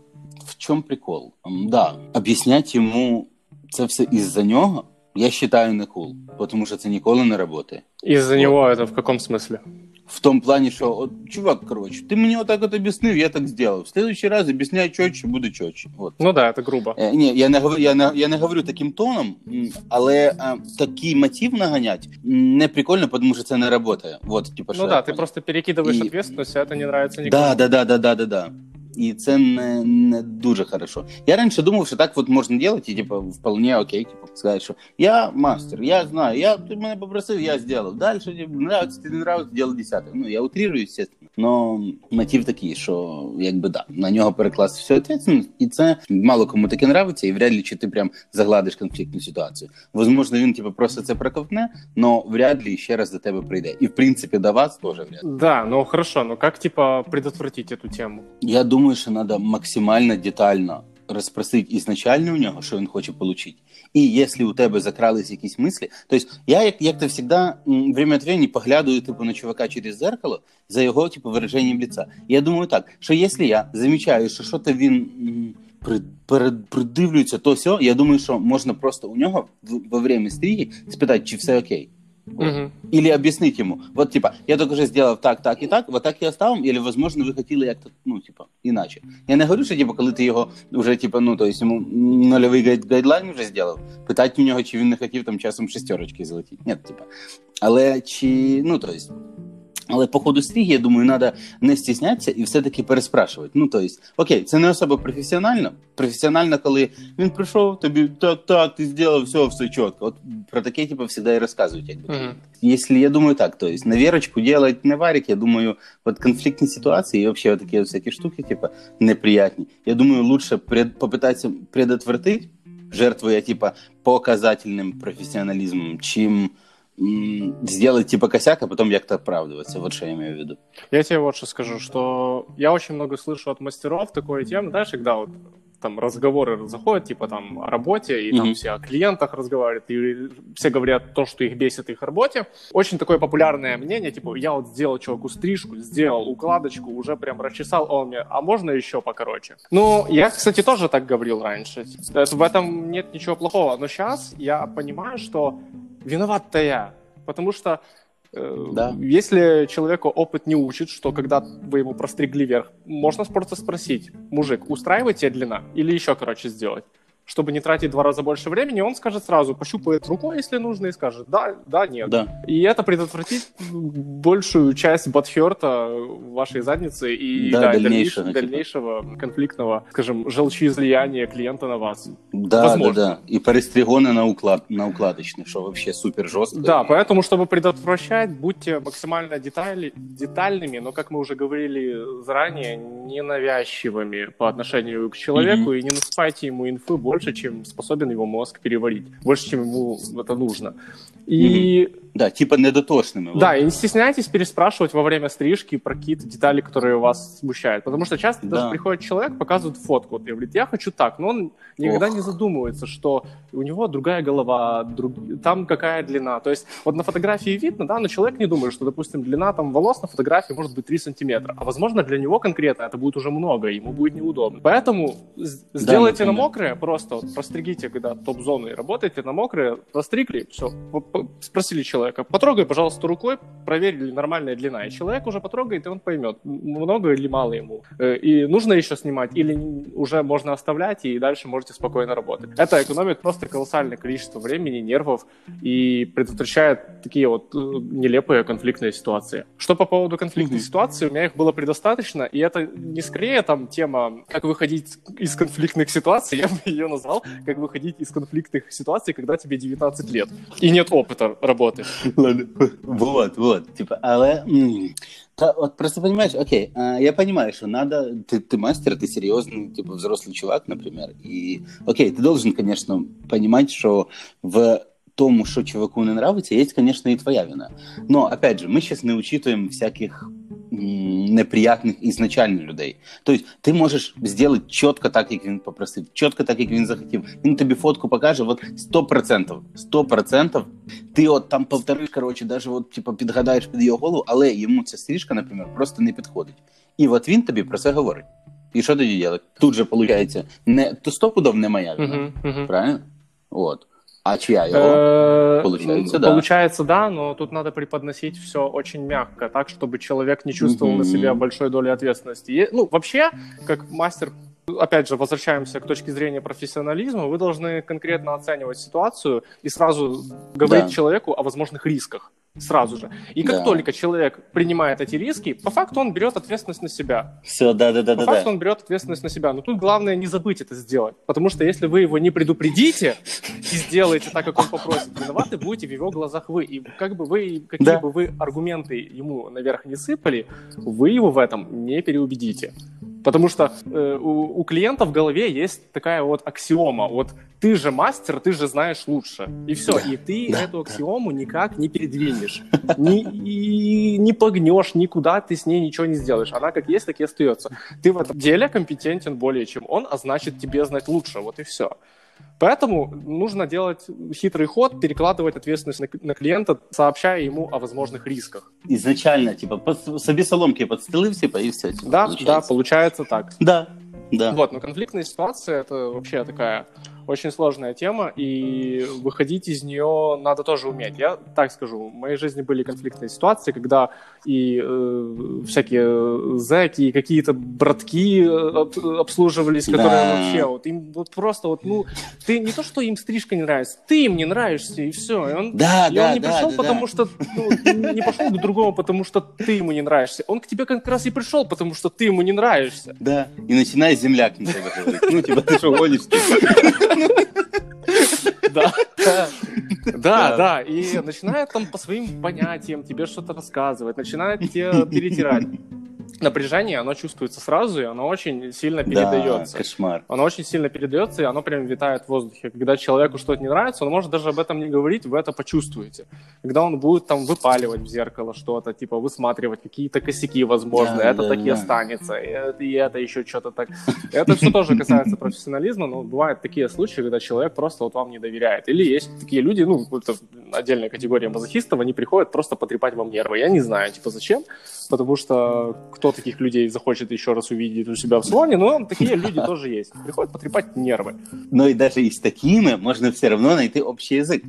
в чому прикол? Да, об'ясняти йому це все із-за нього, я считаю не кул, потому що це ніколи не працює. Из-за вот. него это в каком смысле? В том плане, що от, чувак, коротше, ти мені отак от об'яснив, я так зробив. В следующий раз об'ясняй чотче, буде чотче. От. Ну да, это грубо. Е, ні, я не говорю, я не, я не говорю таким тоном, м, але е, такий мотив наганять м, не прикольно, тому що це не працює. Вот, типа, що Ну я да, ты понял. просто перекидываешь И- ответственность, а это не нравится никому. Да, да, да, да, да, да, да. І це не, не дуже хорошо. Я раніше думав, що так от можна робити, і типу, вполне окей, типу, сказати, що я мастер, я знаю, я ти мене попросив, я зробив. Далі типу, нравиться, ти не нравиться, діло десяте. Ну, я утрирую, звісно. Но мотив такий, що якби да, на нього перекласти всю відповідальність, і це мало кому таке нравиться, і вряд ли чи ти прям загладиш конфліктну ситуацію. Возможно, він типу, просто це проковтне, но вряд ли ще раз до тебе прийде. І в принципі до вас теж вряд. ли. Да, ну хорошо, ну как типа предотвратить эту тему? Я думаю, що треба максимально детально розпросити ізначально у нього, що він хоче отримати. І якщо у тебе закрались якісь мислі, тобто я, як, як то м, время от времени поглядую типу, на чувака через зеркало за його типу, вираженням лица. Я думаю так, що якщо я замічаю, що щось він придивлюється, то все, я думаю, що можна просто у нього в- время стріги спитати, чи все окей. Мгм. Или объяснить ему, вот типа, я только вже сделав так, так и так, вот так я оставим, или, возможно, ви хотіли як-то, ну, типа, іначе. Я не говорю, що, типа, коли ти його вже, типа, ну, то есть йому нульовий гайд- гайдлайн вже зробив, питати у нього, чи він не хотів там часом шестерочки залетіти. Ні, типа. Але чи, ну, то есть, але по ходу стріги, я думаю, треба не стіснятися і все-таки переспрашувати. Ну, то есть, окей, це не особо професіонально. Професіонально, коли він прийшов, тобі так, так, ти зробив, все, все чітко. От про таке, типу, завжди і розказують, якби. Мгм. Если, я думаю, так, то есть на верочку делать не варик, я думаю, вот конфликтные ситуации и вообще вот такие вот всякие штуки, типа, неприятнее. Я думаю, лучше пред, попытаться предотвратить, жертвуя, типа, показательным профессионализмом, чем м, сделать, типа, косяк, а потом як-то оправдываться. Вот что я имею в виду. Я тебе вот что скажу, что я очень много слышу от мастеров такой темы, знаешь, когда вот там разговоры заходят, типа там о работе, и там Мгм. все о клиентах разговаривают, и все говорят то, что их бесит их работе. Очень такое популярное мнение, типа, я вот сделал человеку стрижку, сделал укладочку, уже прям расчесал, а он мне, а можно еще покороче? Ну, я, кстати, тоже так говорил раньше. Это- В этом нет ничего плохого, но сейчас я понимаю, что виноват-то я, потому что э, Да. если человеку опыт не учит, что когда вы ему простригли вверх, можно просто спросить, мужик, устраивает тебе длина? Или еще, короче, сделать? Чтобы не тратить два раза больше времени, он скажет сразу, пощупает рукой, если нужно, и скажет, да, да, нет. Да. И это предотвратит большую часть батхерта вашей задницы и Да, да, дальнейшего, дальнейшего, типа. дальнейшего конфликтного, скажем, желчеизлияния клиента на вас. Да, Возможно. да, да. И перестригоны на, уклад, на укладочный, что вообще супер жестко. Да, поэтому, чтобы предотвращать, будьте максимально детали, детальными, но, как мы уже говорили заранее, ненавязчивыми по отношению к человеку и не насыпайте ему инфы больше, чем способен его мозг переварить, больше, чем ему это нужно. И Да, типа недотошными. вот. да, и не стесняйтесь переспрашивать во время стрижки про какие-то детали, которые вас смущают. Потому что часто Да. даже приходит человек, показывает фотку, вот, и говорит, я хочу так, но он никогда Ох. не задумывается, что у него другая голова, друг- там какая длина. То есть вот на фотографии видно, да, но человек не думает, что, допустим, длина там волос на фотографии может быть 3 сантиметра. А возможно, для него конкретно это будет уже много, ему будет неудобно. Поэтому сделайте на например. мокрое, просто вот простригите, когда топ-зоны и работаете на мокрое, простригли, все, спросили человека, потрогай, пожалуйста, рукой, проверили нормальная длина. И человек уже потрогает, и он поймет, много или мало ему. Э, И нужно еще снимать, или уже можно оставлять, и дальше можете спокойно работать. Это экономит просто колоссальное количество времени, нервов и предотвращает такие вот э, нелепые конфликтные ситуации. Что по поводу конфликтных Мгм. ситуаций, у меня их было предостаточно, и это не скорее там тема, как выходить из конфликтных ситуаций, я бы ее назвал, как выходить из конфликтных ситуаций, когда тебе 19 лет и нет опыта работы. Ладно. Вот, вот. Типа, але. Та, от просто понимаешь, окей, а, я понимаю, что надо, ты, ты мастер, ты серьезный, типа взрослый чувак, например, и, окей, ты должен, конечно, понимать, что в тому, что чуваку не нравится, есть, конечно, и твоя вина. Но, опять же, мы сейчас не учитываем всяких неприятних ізначально людей. Тобто ти можеш зробити чітко так, як він попросив, чітко так, як він захотів. Він тобі фотку покаже, от 100%, 100% ти от там повториш, коротше, даже от, типу, підгадаєш під його голову, але йому ця стрижка, наприклад, просто не підходить. І от він тобі про це говорить. І що тоді робити? Тут же, виходить, не, то стопудов не моя вина. Мгм. Правильно? От. А чья его? Получается, да. Получается, да, но тут надо преподносить все очень мягко, так, чтобы человек не чувствовал на себя большой доли ответственности. Ну, вообще, как мастер опять же, возвращаемся к точке зрения профессионализма, вы должны конкретно оценивать ситуацию и сразу говорить да. человеку о возможных рисках сразу же. И как да. только человек принимает эти риски, по факту он берет ответственность на себя. Все, да, да, да. По да, факту да. он берет ответственность на себя. Но тут главное не забыть это сделать. Потому что если вы его не предупредите и сделаете так, как он попросит, виноваты будете в его глазах вы. И как бы вы, какие да. бы вы аргументы ему наверх не сыпали, вы его в этом не переубедите. Потому что э, у, у клиента в голове есть такая вот аксиома. Вот ты же мастер, ты же знаешь лучше. И все. И ты да. эту аксиому никак не передвинешь. Не, и не погнешь, никуда ты с ней ничего не сделаешь. Она как есть, так и остается. Ты в этом деле компетентен более чем он, а значит тебе знать лучше. Вот и все. Поэтому нужно делать хитрый ход, перекладывать ответственность на, на клиента, сообщая ему о возможных рисках. Изначально, типа, под, собі соломки подстелив, типа, и все. Типа, да, получается. да, получается так. Да, да. Вот, но конфликтная ситуация это вообще такая очень сложная тема, и выходить из нее надо тоже уметь. Я так скажу, в моей жизни были конфликтные ситуации, когда и э, всякие зэки, и какие-то братки э, обслуживались, которые да. вообще вот им вот просто вот, ну, ты не то, что им стрижка не нравится, ты им не нравишься, и все. И он, да, и да, он не да, пришел, да, потому да. что ну, не пошел к другому, потому что ты ему не нравишься. Он к тебе как раз и пришел, потому что ты ему не нравишься. Да, и начинает земляк на тебя говорить. Ну, типа, ты что, гонишь? Да. Да, да, и начинает там по своим понятиям тебе что-то рассказывать, начинает тебе перетирать напряжение, оно чувствуется сразу, и оно очень сильно передается. Да, кошмар. Оно очень сильно передается, и оно прям витает в воздухе. Когда человеку что-то не нравится, он может даже об этом не говорить, вы это почувствуете. Когда он будет там выпаливать в зеркало что-то, типа высматривать какие-то косяки, возможно, да, это да, таки да. останется, и это, и это еще что-то так. Это все тоже касается профессионализма, но бывают такие случаи, когда человек просто вот вам не доверяет. Или есть такие люди, ну, это отдельная категория мазохистов, они приходят просто потрепать вам нервы. Я не знаю, типа, зачем, потому что кто таких людей захочет еще раз увидеть у себя в салоне, но такие люди тоже есть. Приходят потрепать нервы. Но и даже и с такими можно все равно найти общий язык.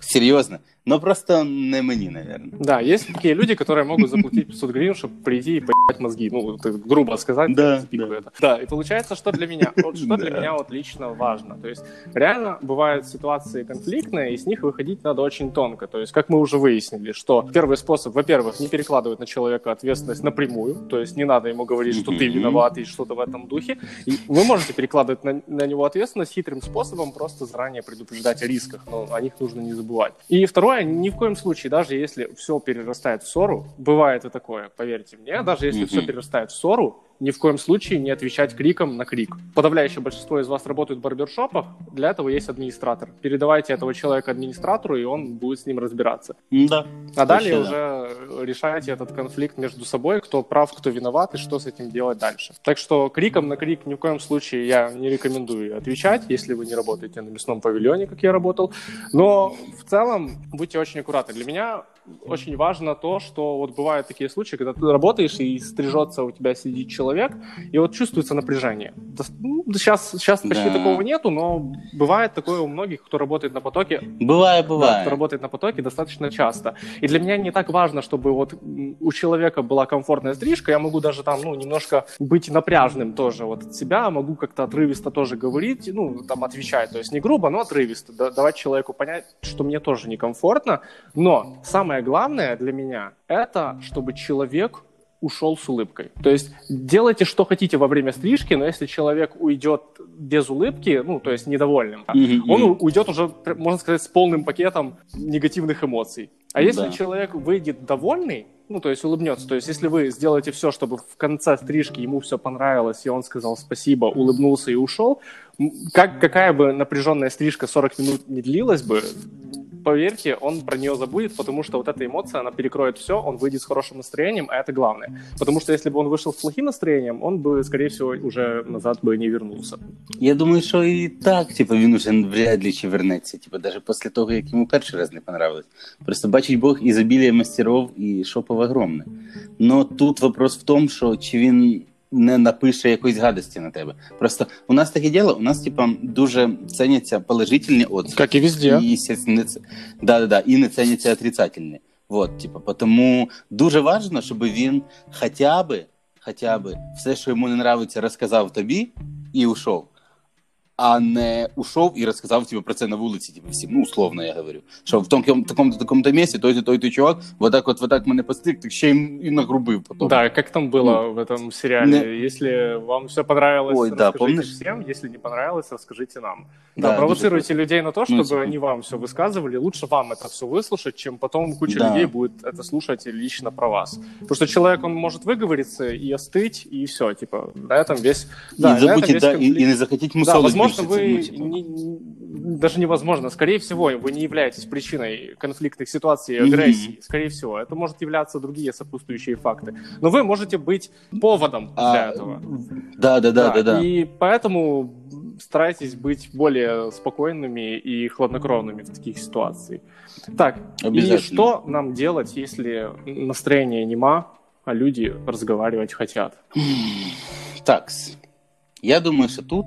Серьезно. Но просто не мені, наверное. Да, есть такие люди, которые могут заплатить 500 гривен, чтобы прийти и поебать мозги. Ну, грубо сказать. Да, да. Это. да, и получается, что для меня, вот, что для меня вот лично важно. То есть реально бывают ситуации конфликтные, и с них выходить надо очень тонко. То есть, как мы уже выяснили, что первый способ, во-первых, не перекладывать на человека ответственность напрямую. То есть не надо ему говорить, что ты виноват и что-то в этом духе. И вы можете перекладывать на, на него ответственность хитрым способом, просто заранее предупреждать о рисках. Но о них нужно не забывать. И второе, ни в коем случае, даже если все перерастает в ссору, бывает и такое, поверьте мне, даже если все перерастает в ссору, ни в коем случае не отвечать криком на крик. Подавляющее большинство из вас работают в барбершопах, для этого есть администратор. Передавайте этого человека администратору, и он будет с ним разбираться. Да. А далее уже да. решайте этот конфликт между собой, кто прав, кто виноват, и что с этим делать дальше. Так что криком на крик ни в коем случае я не рекомендую отвечать, если вы не работаете на мясном павильоне, как я работал. Но в целом будьте очень аккуратны. Для меня очень важно то, что вот бывают такие случаи, когда ты работаешь и стрижется у тебя сидит человек, и вот чувствуется напряжение. Ну, сейчас, сейчас почти да. такого нету, но бывает такое у многих, кто работает на потоке. Бывает, бывает. Да, кто работает на потоке достаточно часто. И для меня не так важно, чтобы вот у человека была комфортная стрижка, я могу даже там, ну, немножко быть напряжным тоже вот от себя, могу как-то отрывисто тоже говорить, ну, там, отвечать, то есть не грубо, но отрывисто, давать человеку понять, что мне тоже некомфортно, но самое самое главное для меня – это чтобы человек ушел с улыбкой. То есть делайте, что хотите во время стрижки, но если человек уйдет без улыбки, ну, то есть недовольным, mm-hmm. он уйдет уже, можно сказать, с полным пакетом негативных эмоций. А если да. человек выйдет довольный, ну, то есть улыбнется, то есть если вы сделаете все, чтобы в конце стрижки ему все понравилось, и он сказал спасибо, улыбнулся и ушел, как, какая бы напряженная стрижка 40 минут не длилась бы, поверьте, он про нее забудет, потому что вот эта эмоция, она перекроет все, он выйдет с хорошим настроением, а это главное. Потому что если бы он вышел с плохим настроением, он бы, скорее всего, уже назад бы не вернулся. Я думаю, що і так, типу, він уже вряд ли чи вернеться, типу, даже після того, як йому перший раз не понравилось. Просто бачить Бог ізобілія мастеров і шопов огромне. Но тут вопрос в том, що чи він не напише якоїсь гадості на тебе. Просто у нас таке діло, у нас, типа, дуже ценяться положительні отзывы. Як і везде. І, не да, да, да, і не ценяться отрицательні. Вот, типа, тому дуже важливо, щоб він хоча б, хоча би все, що йому не нравиться, розказав тобі і ушов. А не ушов і розказав типу, про це на вулиці, типу, всім, ну, условно я говорю. Що в такому такому такому місці той той той чувак, вот так от, вот так мене постриг, так ще й і нагрубив потім. Да, как там было в этом сериале. Не- Если вам все понравилось, Ой, да, расскажите помнишь? всем. Если не понравилось, расскажите нам. Да, Да, провоцируйте дуже людей на то, Ну, чтобы типа- они вам все высказывали. Лучше вам это все выслушать, чем потом куча Да. людей будет это слушать лично про вас. Потому что человек, он может выговориться и остыть, и все, типа, на этом весь... І Да, на этом забудьте, весь да, і, конфликт. і не захотіть Да, мусолить возможно, вы ну, типу. не- не- даже невозможно. Скорее всего, вы не являетесь причиной конфликтных ситуаций и агрессии. Скорее всего, это может являться другие сопутствующие факты. Но вы можете быть поводом А, для этого. Да, да, да, да, да. И поэтому старайтесь быть более спокойными и хладнокровными в таких ситуациях. Так, и что нам делать, если настроение нема, а люди разговаривать хотят? Такс. Я думаю, що тут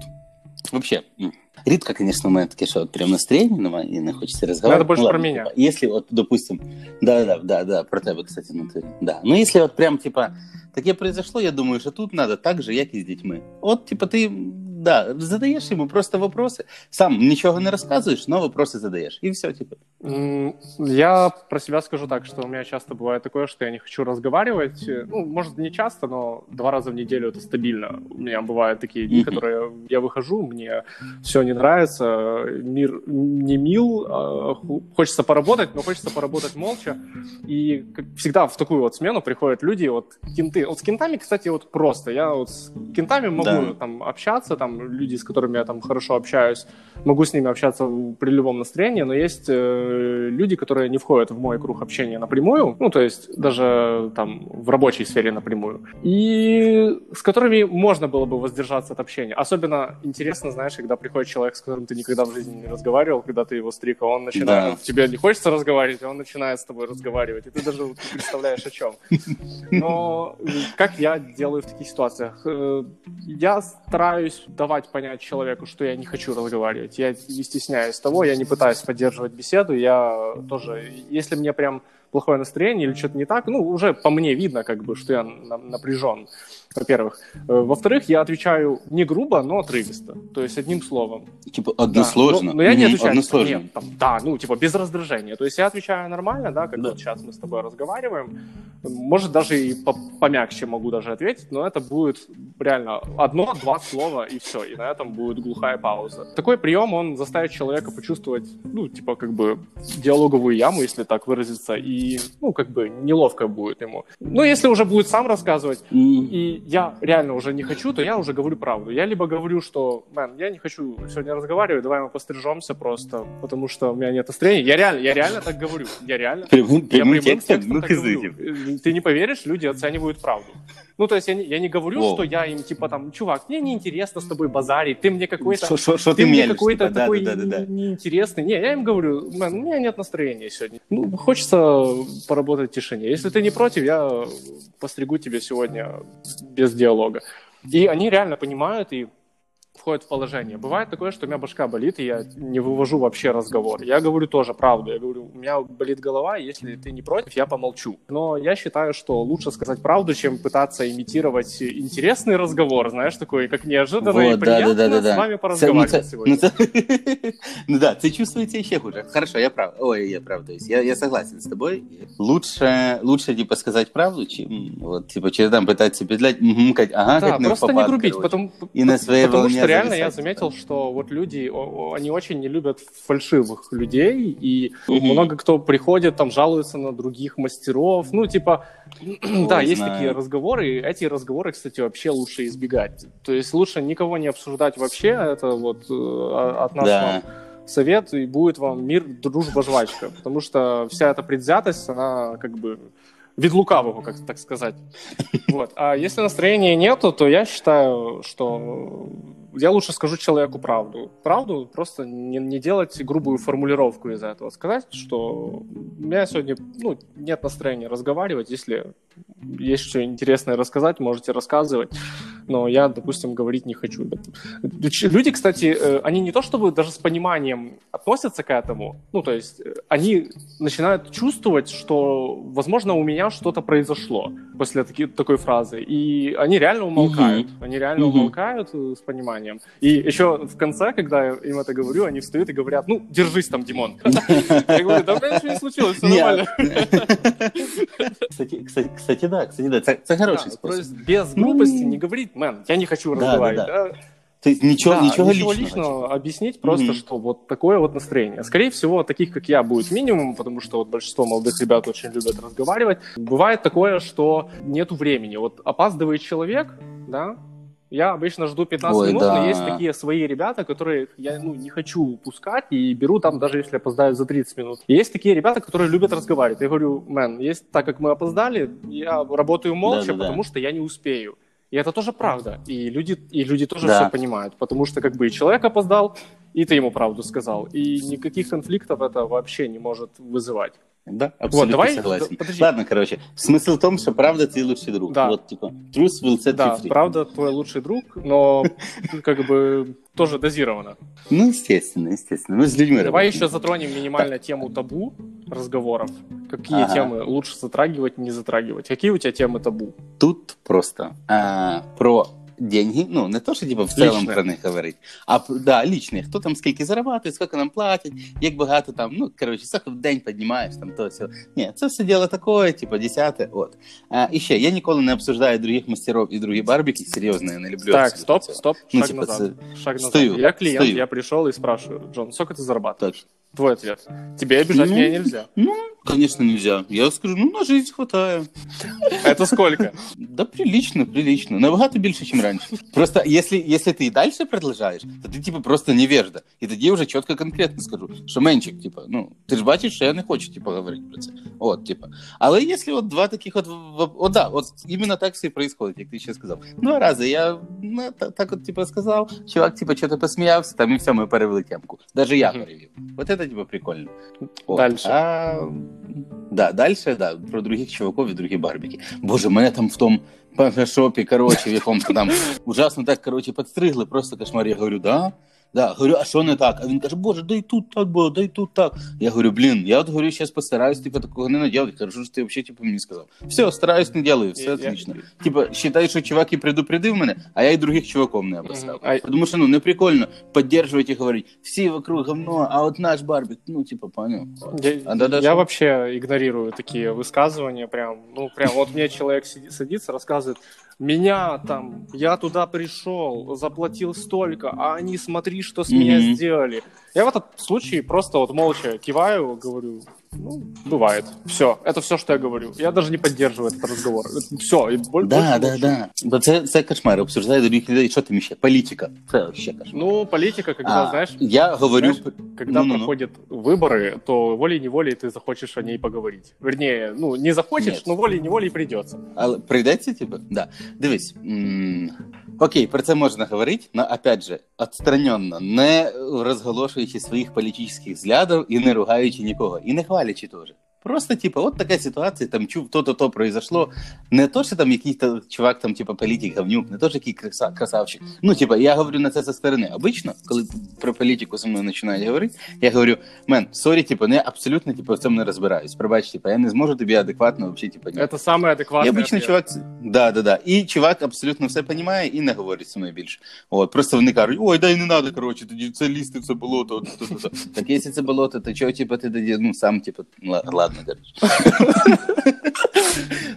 вообще м, рідко, конечно, у мене таке, що от прям настроєння немає і не хочеться розговорити. більше ну, про ладно, мене. типа, Если вот, допустим, да, да, да, да, про тебе, кстати, ну ти, да. Ну, если вот прям, типа, таке произошло, я думаю, що тут надо так же, як і з дітьми. От, типа, ти, да, задаєш йому просто вопроси, сам нічого не розказуєш, но вопроси задаєш. І все, типа. М, Я про себя скажу так, что у меня часто бывает такое, что я не хочу разговаривать. Э, Ну, может, не часто, но два раза в неделю это стабильно. У меня бывают такие дни, Мгм. которые я выхожу, мне все не нравится, мир не мил, а ху- хочется поработать, но хочется поработать молча. И как всегда в такую вот смену приходят люди, вот кенты. Вот с кентами, кстати, вот просто. Я вот с кентами могу Да. там общаться, там люди, с которыми я там хорошо общаюсь, могу с ними общаться при любом настроении, но есть э, люди, которые не входят в мой круг общения напрямую, ну, то есть даже там в рабочей сфере напрямую, и с которыми можно было бы воздержаться от общения. Особенно интересно, знаешь, когда приходит человек, с которым ты никогда в жизни не разговаривал, когда ты его стриг, а он начинает, Да. тебе не хочется разговаривать, а он начинает с тобой разговаривать, и ты даже вот не представляешь о чем. Но как я делаю в таких ситуациях? Э, Я стараюсь давать понять человеку, что я не хочу разговаривать. Я не стесняюсь того, я не пытаюсь поддерживать беседу. Я тоже, если мне прям плохое настроение или что-то не так, ну, уже по мне видно, как бы, что я на- напряжен, во-первых. Э, Во-вторых, я отвечаю не грубо, но отрывисто, то есть одним словом. Типа, Да. односложно. Но, но я не отвечаю, типа, Односложно. нет, там, да, ну, типа, без раздражения. То есть я отвечаю нормально, да, как Да. вот сейчас мы с тобой разговариваем. Может, даже и по- помягче могу даже ответить, но это будет реально одно-два слова, и все, и на этом будет глухая пауза. Такой прием, он заставит человека почувствовать, ну, типа, как бы, диалоговую яму, если так выразиться, и, ну, как бы, неловко будет ему. Ну, если уже будет сам рассказывать, М, и я реально уже не хочу, то я уже говорю правду. Я либо говорю, что, мэн, я не хочу сегодня разговаривать, давай мы пострижемся просто, потому что у меня нет настроения. Я реально, я реально так говорю. Я реально. Прямым, Я прямым прямым текстом? Ну, так говорю. Э, Ты не поверишь, люди оценивают правду. Ну, то есть я не, я не говорю, Воу. что я им, типа, там, чувак, мне неинтересно с тобой базарить, ты мне какой-то... Шо Ты ты мне какой-то типа, такой да, да, да, да. не- неинтересный. Не, я им говорю, мэн, у меня нет настроения сегодня. Ну, хочется поработать в тишине. Если ты не против, я постригу тебя сегодня без диалога. И они реально понимают и входят в положение. Бывает такое, что у меня башка болит, и я не вывожу вообще разговор. Я говорю тоже правду. Я говорю, у меня болит голова, и если ты не против, я помолчу. Но я считаю, что лучше сказать правду, чем пытаться имитировать интересный разговор, знаешь, такой, как неожиданно и Вот, да, приятно да, да, да, с да. вами Це, ну, поразговаривать це, сегодня. ну, ну да, це чувствуется ще хуже. Хорошо, я прав. Ой, я прав. То есть я, согласен с тобой. Лучше, лучше, типа, сказать правду, чем, вот, типа, через там пытаться петлять, ага, как не просто не грубить, потому, И на своей волне реально я заметил, что вот люди, они очень не любят фальшивых людей, и Мгм. много кто приходит, там, жалуется на других мастеров, ну, типа, да, Ой, есть знаю. такие разговоры, и эти разговоры, кстати, вообще лучше избегать, то есть лучше никого не обсуждать вообще, это вот э, от нас Да. вам совет, и будет вам мир, дружба, жвачка, потому что вся эта предвзятость, она как бы вид лукавого, как так сказать. Вот. А если настроения нету, то я считаю, что я лучше скажу человеку правду. Правду, просто не, не делать грубую формулировку из этого. Сказать, что у меня сегодня ну, нет настроения разговаривать, если есть что интересное рассказать, можете рассказывать. Но я, допустим, говорить не хочу. Люди, кстати, э, они не то чтобы даже с пониманием относятся к этому, ну, то есть э, они начинают чувствовать, что, возможно, у меня что-то произошло после таки, такой фразы, и они реально умолкают. Mm-hmm. Они реально mm-hmm. умолкают э, с пониманием. И еще в конце, когда я им это говорю, они встают и говорят, ну, держись там, Димон. Я говорю, да, ничего не случилось, все нормально. Кстати, да, кстати, да, це хороший спосіб. Без глупости не говорить, мэн, я не хочу разговаривать. Да, То есть ничего, да, ничего, ничего личного, личного объяснить, просто mm-hmm. что вот такое вот настроение. Скорее всего, таких, как я, будет минимум, потому что вот большинство молодых ребят очень любят разговаривать. Бывает такое, что нету времени. Вот опаздывает человек, да, я обычно жду 15 Ой, минут, да. но есть такие свои ребята, которые я ну, не хочу пускать и беру там, даже если опоздаю за 30 минут. И есть такие ребята, которые любят разговаривать. Я говорю, мэн, есть, так как мы опоздали, я работаю молча, да, да, потому да. что я не успею. И это тоже правда. И люди, и люди тоже да. все понимают. Потому что как бы и человек опоздал, и ты ему правду сказал. И никаких конфликтов это вообще не может вызывать. Да, абсолютно вот, давай, согласен. Подожди. Ладно, короче, смысл в том, что правда ты лучший друг. Да. Вот, типа, truth will set да, you free. правда твой лучший друг, но как бы тоже дозировано. Ну, естественно, естественно. Мы с людьми Давай еще затронем минимально тему табу разговоров. Какие ага. темы лучше затрагивать, не затрагивать? Какие у тебя темы табу? Тут просто а, про деньги, ну, не то, що типу, в цілому про них говорить, а да, лічні, хто там скільки зарабатує, скільки нам платять, як багато там, ну, коротше, скільки в день піднімаєш, там, то все. Ні, це все діло таке, типу, десяте, от. А, і ще, я ніколи не обсуждаю других мастеров і другі барбіки, серйозно, я не люблю. Так, стоп, стоп, ну, шаг типу, назад, це... шаг назад. Стою, я клиент, стою. я пришел и спрашиваю, Джон, сколько ты зарабатываешь? Точно. Твой ответ. Тебе обижать ну, меня нельзя. Ну, конечно, нельзя. Я скажу, ну, на жизнь хватает. Это сколько? Да прилично, прилично. Набагато більше, чем раньше. Просто если, если ты и дальше продолжаешь, то ты, типа, просто невежда. И тоді я уже четко конкретно скажу, що менчик, типа, ну, ти ж бачиш, що я не хочу, типа, говорити про це. От, типа. Але якщо от два таких от, от, да, от іменно так все і происходит, як ти ще сказав. Два рази я ну, так, так от, типа, сказав, чувак, типа, что-то посміявся, там і все, ми перевели темку. Даже я перевів. Вот это, типа, прикольно. Вот. Дальше. А, да, дальше, да, про других чуваков и другие барбики. Боже, мене там в том фотошопе, короче, в якому там ужасно так, короче, подстригли, просто кошмар. Я говорю, да, Да, говорю, а що не так? А він каже, боже, дай тут так було, дай тут так. Я говорю, блін, я от говорю, зараз постараюсь, типа, такого не наделать. Хорошо, що ти взагалі, типа, мені сказав. Все, стараюсь, не делаю, все отлично. Я... Типа, считай, що чувак і предупредив мене, а я і других чуваков не обрастав. А... Тому що, ну, не прикольно поддерживать і говорити, всі вокруг говно, а от наш Барбик, ну, типа, понял. Я, а, да, я вообще игнорирую такие высказывания, прям, ну, прям, вот мне человек садится, рассказывает, меня там, я туда пришел, заплатил столько, а они смотри, что с mm-hmm. меня сделали. Я в этом случае просто вот молча киваю, говорю, ну, бывает. Все, это все, что я говорю. Я даже не поддерживаю этот разговор. Все, и боль, Да, да, да. Бо це, це кошмар. Обсуждає других людей. Що там ще? Політика. Це вообще кошмар. Ну, политика, когда, а, знаешь... Я говорю... Знаешь, когда ну, проходят ну. выборы, то волей-неволей ты захочешь о ней поговорить. Вернее, ну, не захочешь, Нет. но волей-неволей придется. Але прийдеться, типа? Да. Дивись. М- Окей, про це можна говорити, но опять же, отстраненно, не розголошуючи своїх політичних взглядів і не ругаючи нікого, і не хвалячи теж. Просто, типа, от така ситуація, там чув, то-то то произошло. Не то, що там якийсь чувак, там, типа, політик, говнюк, не то, що який краса, красавчик. Ну, типа, я говорю на це зі сторони. Обично, коли про політику зі мною починають говорити, я говорю, мен, сорі, типа, не абсолютно, типа, в цьому не розбираюсь. Пробач, типа, я не зможу тобі адекватно, вообще, типа, ні. Це саме адекватне. І обично чувак, да, да, да. І чувак абсолютно все розуміє і не говорить зі мною більше. От, просто вони кажуть, ой, дай не надо, коротше, тоді це лізти в це болото. Так, якщо це болото, то чого, типа, ти тоді, ну, сам, типа, ладно, коротше.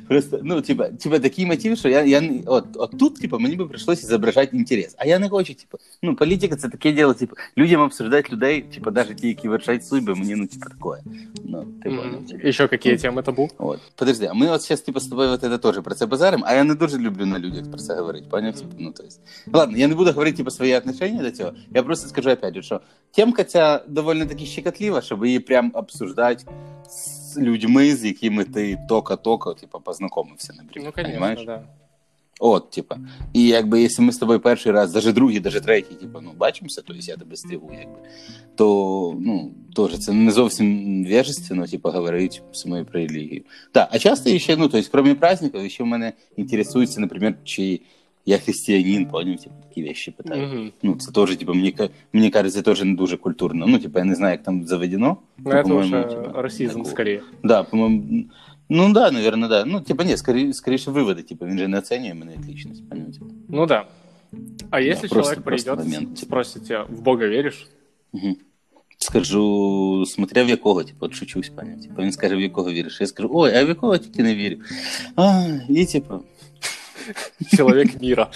Просто, ну, типа, типа такий мотив, що я, я от, от тут, типа, мені би прийшлося зображати інтерес. А я не хочу, типа, ну, політика це таке діло, типа, людям обсуждати людей, типа, навіть ті, які вершать судьби, мені, ну, типа, такое. Ну, типа, mm-hmm. типа. Еще какие темы табу? От. Подожди, а ми от зараз, типа, з тобою от это теж про це базарим, а я не дуже люблю на людях про це говорити, поняв? Типа, ну, то есть. Ладно, я не буду говорити, типа, свої отношения до цього, я просто скажу, опять же, що темка ця доволі таки щекотлива, щоб її прям обсуждати з людьми, з якими ти тока-тока, типа, познайомився, наприклад. Ну, конечно, да. От, типа. І якби, якщо ми з тобою перший раз, даже другий, даже третій, типа, ну, бачимося, то я тебе стригу, якби, то, ну, теж це не зовсім вежественно, типа, говорити з мною про релігію. Так, а часто ще, ну, то есть, кроме праздників, ще в мене інтересується, наприклад, чи я християнин, понял, типа, такі вещи питають. Мгм. Ну, це теж, типа, мені, ка- мені кажется, теж не дуже культурно. Ну, типа, я не знаю, як там заведено. Ну, Ну, это по-моему, уже типа, расизм такого. скорее. Да, по-моему, ну да, наверное, да. Ну, типа, ні, скоріше, скоріше виводи, типа, він же не оцінює мене як личность, понимаете? Ну да. А если просто- человек просто придет, момент, типа. спросит тебя, в Бога веришь? Угу. Скажу, смотря в якого, типу, от шучусь, пані. Типу, він скаже, в якого віриш. Я скажу, ой, а в якого тільки не вірю. А, і типу, Человек мира.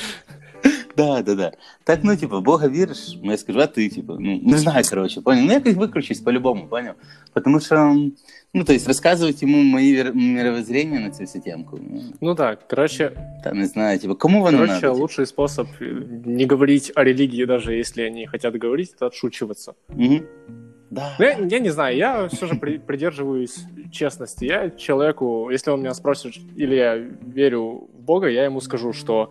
да, да, да. Так, ну, типу, в Бога віриш, ну, я скажу, а ти, типу, ну, не знаю, короче, понял. Ну, якось викручусь по-любому, понял? Потому что, ну, то есть, рассказывать ему мои мировоззрения на всю темку, ну, Ну да, короче, та не знаю, типу, кому короче надо? типу? лучший способ э, не говорить о религии, даже если они хотят говорить, это отшучиваться. Мгм. Да. Ну, я, я не знаю, я все же при- придерживаюсь честности. Я человеку, если он меня спросит, или я верю Бога, я ему скажу, что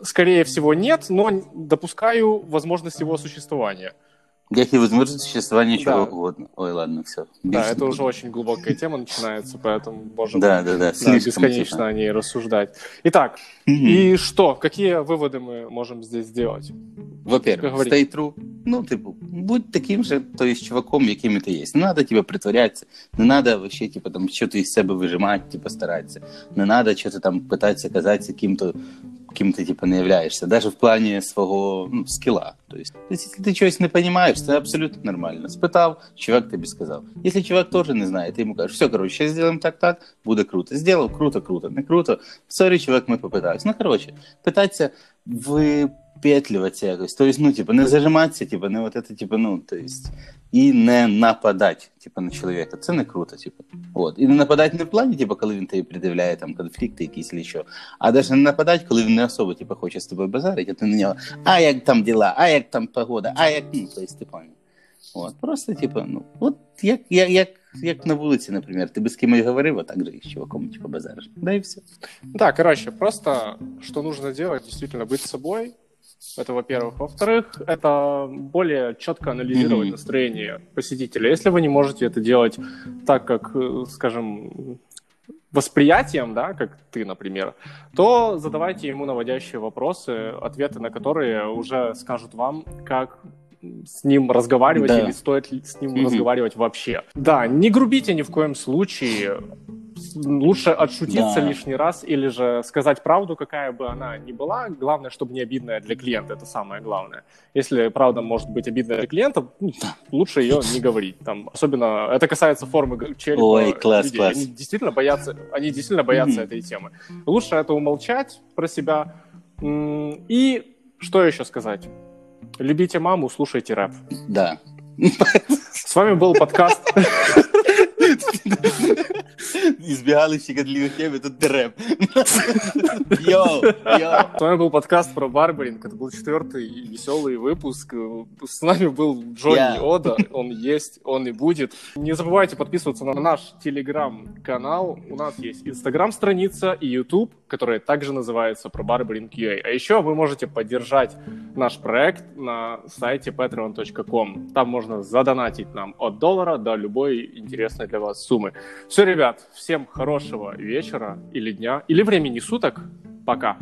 скорее всего нет, но допускаю возможность его существования. Як і возможность существования чего Да. угодно. Ой, ладно, все. Да, это уже очень глубокая тема начинается, поэтому можем Да, да, да, да, слишком, бесконечно типа. о ней рассуждать. Итак, Мгм. и что? Какие выводы мы можем здесь сделать? Во-первых, Говори. stay true. Ну, типу, будь таким же, то есть, чуваком, яким ти є. Не надо тебе притворятися, не надо вообще, типу, там, що ти із себе вижимати, типу, старатися. Не надо що-то там питатися казатися ким-то, ким ти, типу, не являєшся. Даже в плані свого, ну, скіла. То есть, якщо ти чогось не розумієш, це абсолютно нормально. Спитав, чувак тобі сказав. Якщо чувак теж не знає, ти йому кажеш, все, зараз зробимо так-так, буде круто. Сделав, круто, круто, не круто. Сорі, чувак, ми попитались. Ну, короче, питатися випетлюватися якось. Тобто, ну, типу, не зажиматися, типу, не вот это, типу, ну, то есть, і не нападати, типу, на чоловіка. Це не круто, типу. От. І не нападати не в плані, типу, коли він тобі пред'являє там конфлікти якісь чи що, а навіть не нападати, коли він не особо, типу, хоче з тобою базарити, а ти на нього, а як там діла, а як там погода, а як, ну, то есть, ти понял. От, просто, типу, ну, от як, як, як, як на вулиці, наприклад, ти би з кимось говорив, а так же з чуваком, типу, базариш. Да і все. Да, короче, просто что нужно делать, действительно быть собой. Это, во-первых. Во-вторых, это более четко анализировать Мгм. настроение посетителя. Если вы не можете это делать так, как, э, скажем, восприятием, да, как ты, например, то задавайте ему наводящие вопросы, ответы на которые уже скажут вам, как с ним разговаривать Да. или стоит ли с ним Мгм. разговаривать вообще. Да, не грубите ни в коем случае. Лучше отшутиться Да. лишний раз или же сказать правду, какая бы она ни была. Главное, чтобы не обидная для клиента. Это самое главное. Если правда может быть обидная для клиента, ну, лучше ее не говорить. Там, особенно это касается формы черепа. Ой, класс, людей. класс. Они действительно боятся, они действительно боятся Мгм. этой темы. Лучше это умолчать про себя. И что еще сказать? Любите маму, слушайте рэп. Да. С вами был подкаст. Избегали щекотливых тем, и тут рэп. Йоу, йоу. С вами был подкаст про барбаринг. Это был четвертый веселый выпуск. С нами был Джонни Я. Ода. Он есть, он и будет. Не забывайте подписываться на наш телеграм-канал. У нас есть инстаграм-страница и YouTube, которая также называется про барбаринг UA. А еще вы можете поддержать наш проект на сайте patreon.com. Там можно задонатить нам от доллара до любой интересной для вас суммы. Все, ребят, всем хорошего вечера или дня, или времени суток. Пока.